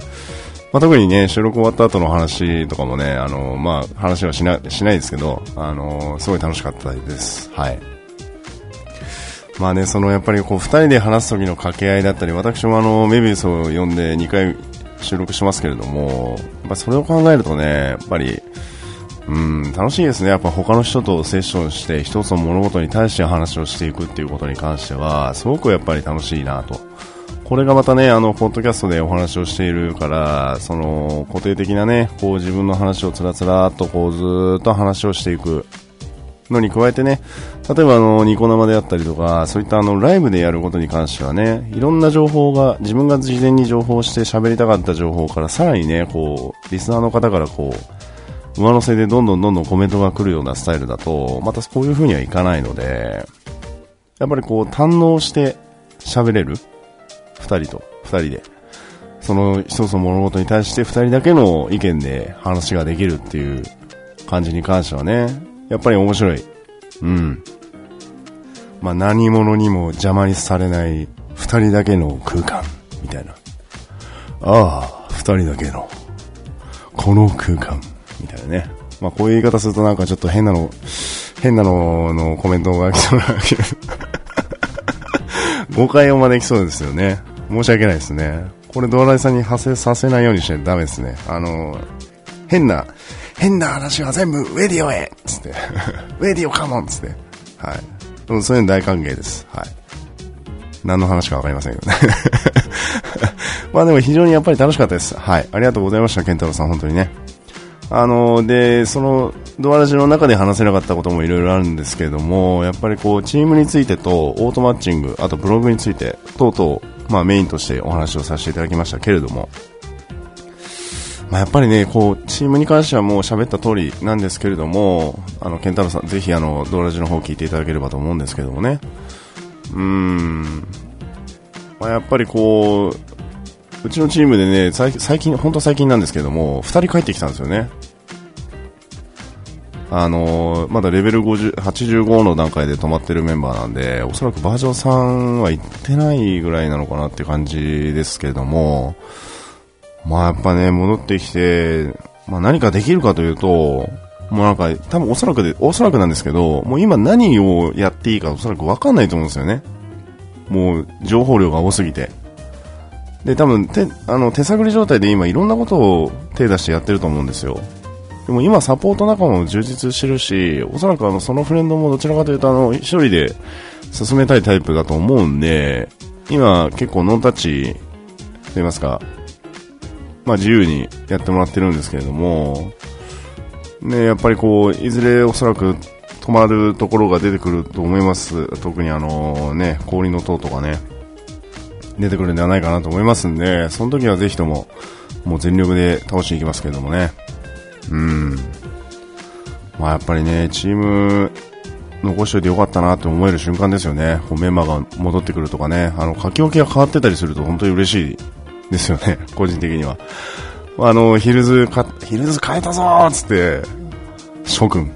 まあ、特にね、収録終わった後の話とかもね、あの、まあ、話はしな、しないですけど、あの、すごい楽しかったです。はい。まあね、そのやっぱりこう、二人で話す時の掛け合いだったり、私もあの、メビウスを呼んで2回収録しますけれども、やっぱそれを考えるとね、やっぱり、うん、楽しいですね。やっぱ他の人とセッションして、一つの物事に対して話をしていくっていうことに関しては、すごくやっぱり楽しいなと。これがまたね、あの、ポッドキャストでお話をしているから、その、固定的なね、こう自分の話をつらつらっとこうずっと話をしていくのに加えてね、例えばあの、ニコ生であったりとか、そういったあの、ライブでやることに関してはね、いろんな情報が、自分が事前に情報して喋りたかった情報からさらにね、こう、リスナーの方からこう、上乗せでどんどんどんどんコメントが来るようなスタイルだと、またこういう風にはいかないので、やっぱりこう、堪能して喋れる。2人と、2人で、その一つの物事に対して2人だけの意見で話ができるっていう感じに関してはね、やっぱり面白い。うん。まあ、何者にも邪魔にされない2人だけの空間、みたいな。ああ、2人だけの、この空間、みたいなね。まあ、こういう言い方するとなんかちょっと変なの、変なののコメントが来そうな誤解を招きそうですよね。申し訳ないですね。これ、ドアライさんに派生させないようにしないとダメですね。あの、変な、変な話は全部ウェディオへつって、ウェディオカモンつって、はい。そういうの大歓迎です。はい。何の話かわかりませんけどね。まあでも非常にやっぱり楽しかったです。はい。ありがとうございました、ケンタロウさん、本当にね。あの、で、その、ドアラジの中で話せなかったこともいろいろあるんですけれども、やっぱりこう、チームについてと、オートマッチング、あとブログについて、等々、まあメインとしてお話をさせていただきましたけれども、まあ、やっぱりね、こう、チームに関してはもう喋った通りなんですけれども、あの、ケンタロウさん、ぜひあの、ドラジの方を聞いていただければと思うんですけどもね。うーん。まあ、やっぱりこう、うちのチームでね、最近、本当最近なんですけども、2人帰ってきたんですよね。あの、まだレベル50 85の段階で止まってるメンバーなんで、おそらくバージョン3は行ってないぐらいなのかなって感じですけども、まあやっぱね、戻ってきて、まあ何かできるかというと、もうなんか、多分おそらくで、おそらくなんですけど、もう今何をやっていいかおそらくわかんないと思うんですよね。もう情報量が多すぎて。で、多分手、あの、手探り状態で今いろんなことを手出してやってると思うんですよ。でも今サポート仲間も充実してるし、おそらくあの、そのフレンドもどちらかというとあの、一人で進めたいタイプだと思うんで、今結構ノンタッチと言いますか、まあ自由にやってもらってるんですけれども、ね、やっぱりこう、いずれおそらく止まるところが出てくると思います。特にあのね、氷の塔とかね、出てくるんではないかなと思いますんで、その時はぜひとも、もう全力で倒していきますけれどもね。うん。まあやっぱりね、チーム、残しておいてよかったなって思える瞬間ですよね。こうメンバーが戻ってくるとかね。あの、書き置きが変わってたりすると本当に嬉しいですよね。個人的には。あの、ヒルズか、ヒルズ変えたぞーつって、諸君、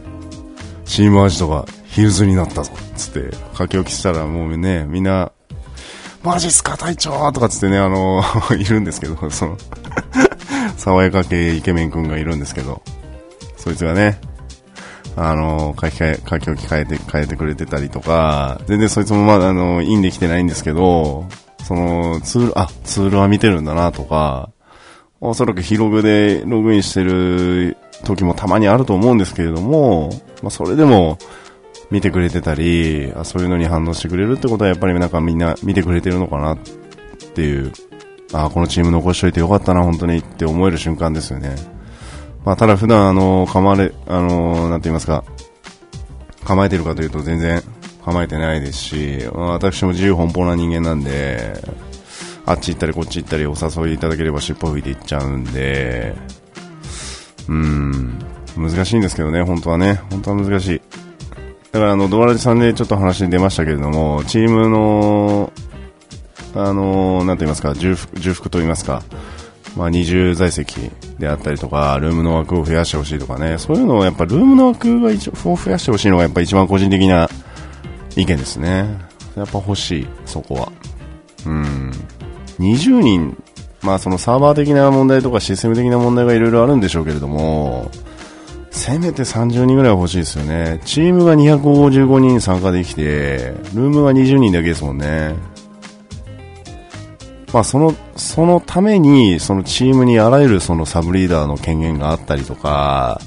チームアジトがヒルズになったぞつって書き置きしたらもうね、みんな、マジっすか隊長とかつってね、あの、いるんですけど、その爽やか系イケメン君がいるんですけど、そいつがね、あの、書き換え、書き置き変えて、変えてくれてたりとか、全然そいつもまだあの、インできてないんですけど、その、ツール、あ、ツールは見てるんだなとか、おそらくヒログでログインしてる時もたまにあると思うんですけれども、まあ、それでも見てくれてたり、あそういうのに反応してくれるってことはやっぱりなんかみんな見てくれてるのかなっていう、あこのチーム残しといてよかったな、本当にって思える瞬間ですよね。まあ、ただ普段あの、構われ、あの、なんて言いますか、構えてるかというと全然構えてないですし、私も自由奔放な人間なんで、あっち行ったりこっち行ったりお誘いいただければ尻尾吹いていっちゃうんで、うん、難しいんですけどね、本当はね、本当は難しい。だからあの、ドアラジさんでちょっと話に出ましたけれども、チームの、あの、なんて言いますか、重複、重複と言いますか、まあ、二重在籍であったりとか、ルームの枠を増やしてほしいとかね、そういうのをやっぱルームの枠が一を増やしてほしいのがやっぱ一番個人的な意見ですね。やっぱ欲しい、そこは。うん。20人、まあそのサーバー的な問題とかシステム的な問題がいろいろあるんでしょうけれども、せめて30人ぐらい欲しいですよね。チームが255人参加できて、ルームが20人だけですもんね。まあその、そのために、そのチームにあらゆるそのサブリーダーの権限があったりとか、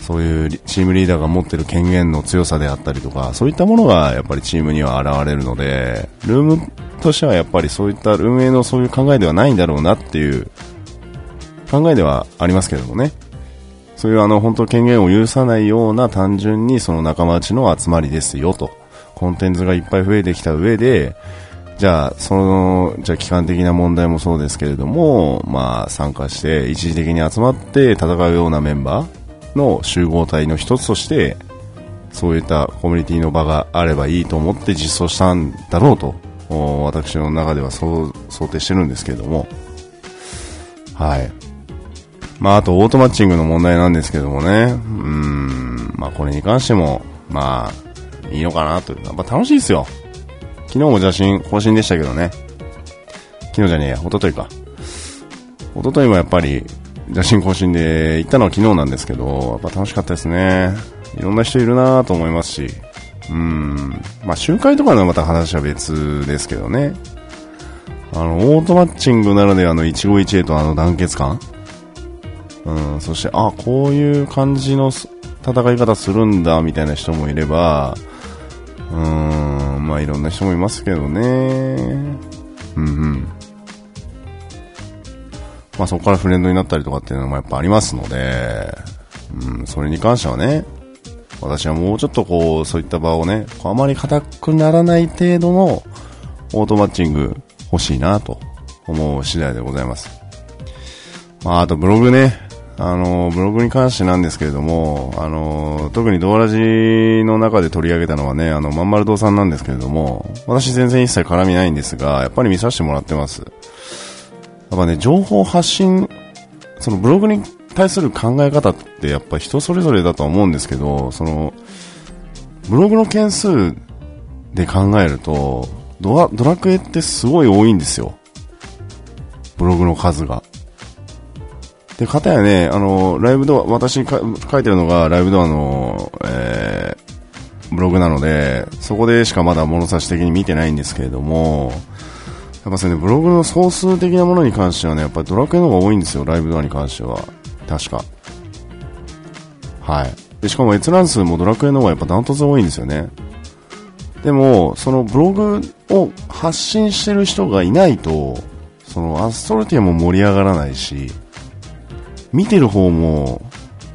そういうチームリーダーが持ってる権限の強さであったりとか、そういったものがやっぱりチームには現れるので、ルームとしてはやっぱりそういった運営のそういう考えではないんだろうなっていう考えではありますけれどもね。そういうあの本当権限を許さないような単純にその仲間内の集まりですよと。コンテンツがいっぱい増えてきた上で、じゃあ、その、じゃあ、機関的な問題もそうですけれども、まあ、参加して、一時的に集まって戦うようなメンバーの集合体の一つとして、そういったコミュニティの場があればいいと思って実装したんだろうと、私の中ではそう想定してるんですけれども、はい。まあ、あと、オートマッチングの問題なんですけどもね、うん、まあ、これに関しても、まあ、いいのかなと。やっぱ楽しいですよ。昨日も写真更新でしたけどね。昨日じゃねえや、一昨日か。一昨日もやっぱり、写真更新で行ったのは昨日なんですけど、やっぱ楽しかったですね。いろんな人いるなと思いますし、うん、まあ集会とかのまた話は別ですけどね。あの、オートマッチングならではの一期一会とあの団結感うん、そして、あ、こういう感じの戦い方するんだ、みたいな人もいれば、うん、まあいろんな人もいますけどね。うんうん。まあそこからフレンドになったりとかっていうのもやっぱありますので、うん、それに関してはね、私はもうちょっとこう、そういった場をね、あまり硬くならない程度のオートマッチング欲しいなと思う次第でございます。まあ、あとブログね、あの、ブログに関してなんですけれども、あの、特にドアラジの中で取り上げたのはね、あの、まんまる堂さんなんですけれども、私全然一切絡みないんですが、やっぱり見させてもらってます。やっぱね、情報発信、そのブログに対する考え方ってやっぱ人それぞれだと思うんですけど、その、ブログの件数で考えると、ドラドラクエってすごい多いんですよ。ブログの数が。で、かたやね、あの、ライブドア、私か書いてるのがライブドアの、えー、ブログなので、そこでしかまだ物差し的に見てないんですけれども、やっぱそれね、ブログの総数的なものに関してはね、やっぱドラクエの方が多いんですよ、ライブドアに関しては。確か。はい。で、しかも閲覧数もドラクエの方がやっぱダントツ多いんですよね。でも、そのブログを発信してる人がいないと、そのアストロティアも盛り上がらないし、見てる方も、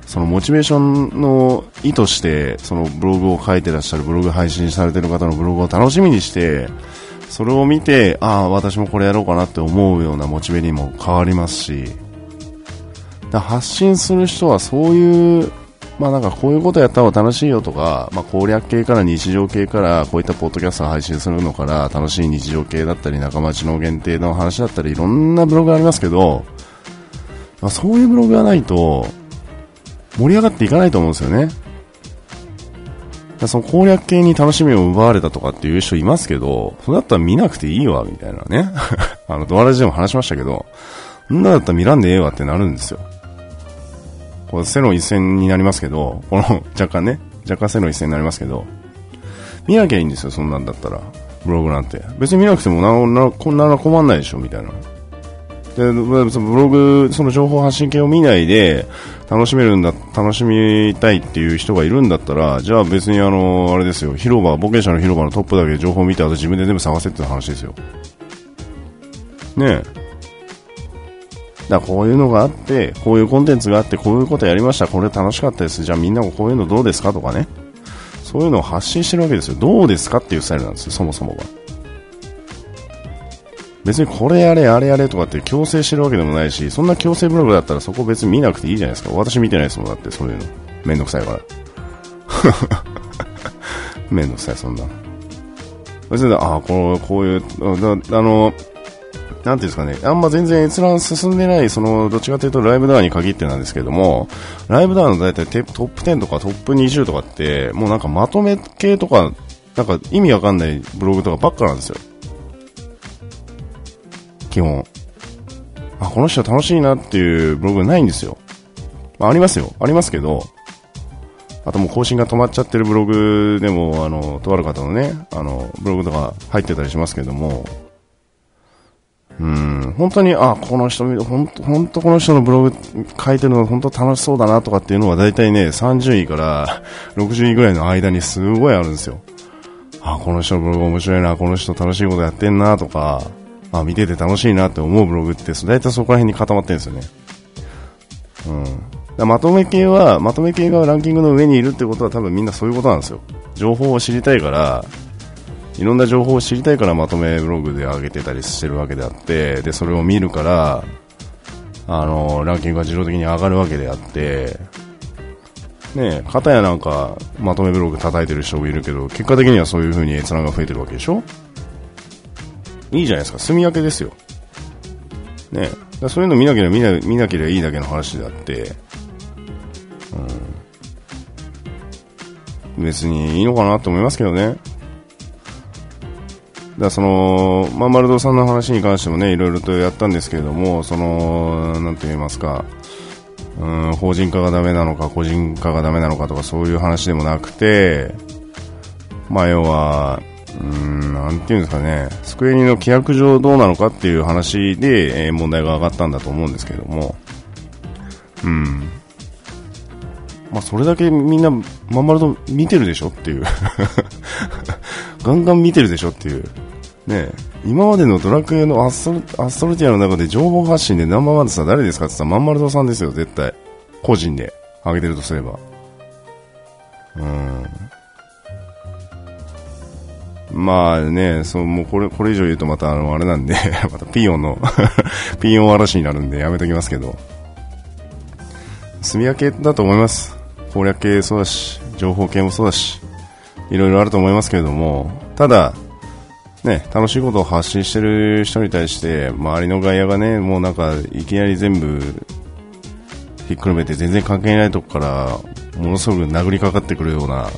そのモチベーションの意図して、そのブログを書いてらっしゃる、ブログ配信されてる方のブログを楽しみにして、それを見て、ああ、私もこれやろうかなって思うようなモチベにも変わりますし、発信する人はそういう、まあなんかこういうことやった方が楽しいよとか、まあ攻略系から日常系からこういったポッドキャストを配信するのから楽しい日常系だったり仲間知の限定の話だったりいろんなブログがありますけど、まあ、そういうブログがないと盛り上がっていかないと思うんですよね。その攻略系に楽しみを奪われたとかっていう人いますけど、それだったら見なくていいわ、みたいなね。あの、ドアラジでも話しましたけど、んなだったら見らんでええわってなるんですよ。こう、背の一線になりますけど、この、若干ね、若干背の一線になりますけど、見なきゃいいんですよ、そんなんだったら。ブログなんて。別に見なくてもな、な、こんな困んないでしょ、みたいな。でその、ブログ、その情報発信系を見ないで、楽しめるんだ、楽しみたいっていう人がいるんだったら、じゃあ別にあの、あれですよ、広場、冒険者の広場のトップだけ情報を見て、あと自分で全部探せっていう話ですよ。ねえ。だこういうのがあって、こういうコンテンツがあって、こういうことやりました、これ楽しかったです、じゃあみんなもこういうのどうですかとかね。そういうのを発信してるわけですよ。どうですかっていうスタイルなんですよ、そもそもが。別にこれやれ、あれやれとかって強制してるわけでもないし、そんな強制ブログだったらそこ別に見なくていいじゃないですか。私見てないですもん、だってそういうの。めんどくさいから。めんどくさい、そんな。別に、ああ、こう、こういう、あの、なんていうんですかね、あんま全然閲覧進んでない、その、どっちかというとライブドアに限ってなんですけども、ライブドアの大体トップ10とかトップ20とかって、もうなんかまとめ系とか、なんか意味わかんないブログとかばっかなんですよ。基本。あ、この人楽しいなっていうブログないんですよ。まあ、ありますよ。ありますけど、あともう更新が止まっちゃってるブログでも、あの、とある方のね、あの、ブログとか入ってたりしますけども、うん、本当に、あ、この人見る、本当、本当この人のブログ書いてるの本当楽しそうだなとかっていうのは大体ね、30位から 60位ぐらいの間にすごいあるんですよ。あ、この人のブログ面白いな、この人楽しいことやってんなとか、あ、見てて楽しいなって思うブログって、大体そこら辺に固まってるんですよね。うん。まとめ系は、まとめ系がランキングの上にいるってことは多分みんなそういうことなんですよ。情報を知りたいから、いろんな情報を知りたいからまとめブログで上げてたりしてるわけであって、で、それを見るから、あの、ランキングが自動的に上がるわけであって、ねえ、片やなんか、まとめブログ叩いてる人もいるけど、結果的にはそういう風に閲覧が増えてるわけでしょ？いいじゃないですか。住み分けですよ。ねだそういうの見なければ見な見なければいいだけの話であって、うん、別にいいのかなと思いますけどね。だその、まあ、丸堂さんの話に関してもね、いろいろとやったんですけれども、その、なんて言いますか、うん、法人化がダメなのか、個人化がダメなのかとか、そういう話でもなくて、まあ、要は、うん、なんていうんですかね、スクエニの規約上どうなのかっていう話で、えー、問題が上がったんだと思うんですけども、うん。まあ、それだけみんな、まん丸と見てるでしょっていう ガンガン見てるでしょっていう。ね今までのドラクエのアストルアストルティアの中で情報発信でナンバーワンってさ、誰ですかって言ったら、まん丸堂さんですよ、絶対。個人で上げてるとすれば。うん。まあね、そう、もうこれ、これ以上言うとまたあの、あれなんで またピーヨンの ピーヨン嵐になるんでやめときますけど、住み分けだと思います。攻略系そうだし、情報系もそうだし、いろいろあると思いますけれども、ただ、ね、楽しいことを発信してる人に対して、周りの外野がね、もうなんか、いきなり全部、ひっくるめて全然関係ないとこから、ものすごく殴りかかってくるような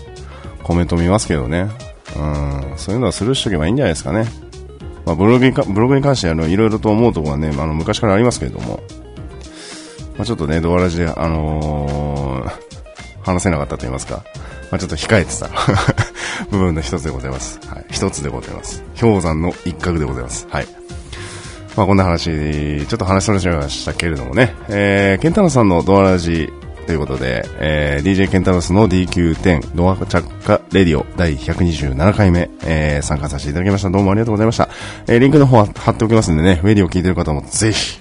コメントを見ますけどね。うん、そういうのはスルーしとけばいいんじゃないですかね。まあ、ブログにかブログに関してはいろいろと思うところはね、あの昔からありますけれども、まあ、ちょっとね、ドアラジで、あのー、話せなかったと言いますか、まあ、ちょっと控えてた 部分の一つでございます。はい。一つでございます。氷山の一角でございます。はい。まあ、こんな話、ちょっと話しれちゃいましたけれどもね、えー、ケンタロさんのドアラジということで、えー、DJ ケンタロスの DQ10 ドア着火レディオ第127回目、えー、参加させていただきました。どうもありがとうございました。えー、リンクの方は貼っておきますんでね、ウェディを聞いてる方もぜひ、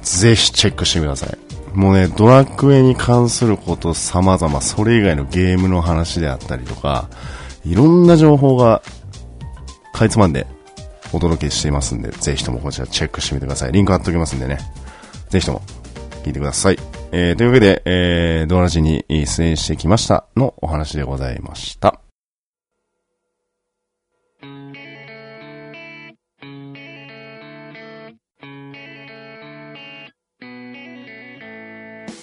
ぜひチェックしてください。もうね、ドラクエに関すること様々、それ以外のゲームの話であったりとか、いろんな情報が、かいつまんで、お届けしていますんで、ぜひともこちらチェックしてみてください。リンク貼っておきますんでね。ぜひとも、聞いてください。えー、というわけで、えー、ドラジに出演してきましたのお話でございました。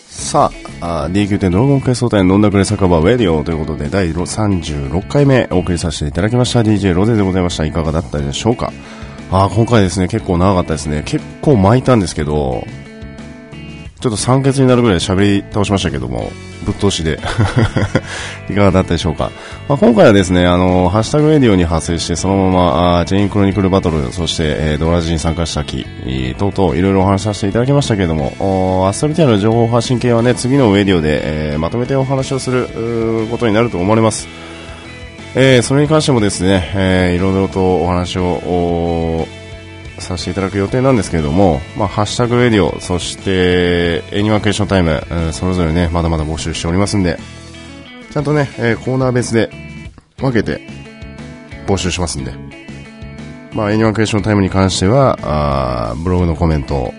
さあ、あ DQ10 ドラゴンクエスト店飲んだくれ酒場ウェディオということで第36回目お送りさせていただきました DJ ロゼでございました。いかがだったでしょうか？あ今回ですね、結構長かったですね。結構巻いたんですけど、ちょっと酸欠になるぐらい喋り倒しましたけども、ぶっ通しで いかがだったでしょうか。まあ、今回はですね、あの、ハッシュタグエディオに発生して、そのまま、あジェインクロニクルバトル、そして、えー、ドラジに参加したき、等々、いろいろお話しさせていただきましたけれども、おアストリティアの情報発信系はね、次のウェディオで、えー、まとめてお話をすることになると思われます。えー、それに関してもですね、えー、いろいろとお話を、させていただく予定なんですけれども、まあ、ハッシュタグウェディオ、そして、エニワクエーションタイム、うん、それぞれね、まだまだ募集しておりますんで、ちゃんとね、えー、コーナー別で分けて募集しますんで、まあ、エニワクエーションタイムに関しては、あブログのコメント、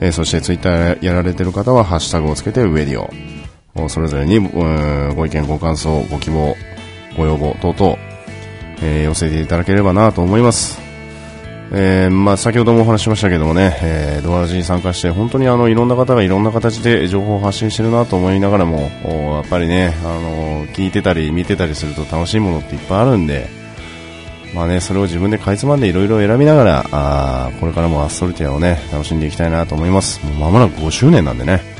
えー、そしてツイッターやられてる方は、ハッシュタグをつけて、ウェディオ、それぞれに、う、ご意見、ご感想、ご希望、ご要望等々、えー、寄せていただければなと思います。えー、まあ、先ほどもお話ししましたけどもね、えー、ドアラジに参加して本当にあのいろんな方がいろんな形で情報を発信してるなと思いながらもやっぱりね、あの聞いてたり見てたりすると楽しいものっていっぱいあるんで、まあね、それを自分でかいつまんでいろいろ選びながらあこれからもアストルティアをね楽しんでいきたいなと思います。もう間もなく5周年なんでね。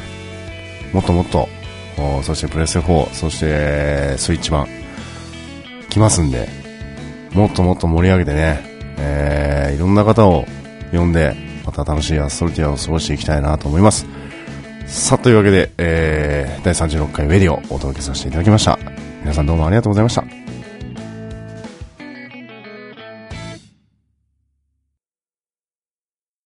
もっともっとそしてプレス4そしてスイッチ版来ますんでもっともっと盛り上げてねえー、いろんな方を呼んで、また楽しいアストルティアを過ごしていきたいなと思います。さあ、というわけで、えー、第36回ウェディをお届けさせていただきました。皆さんどうもありがとうございました。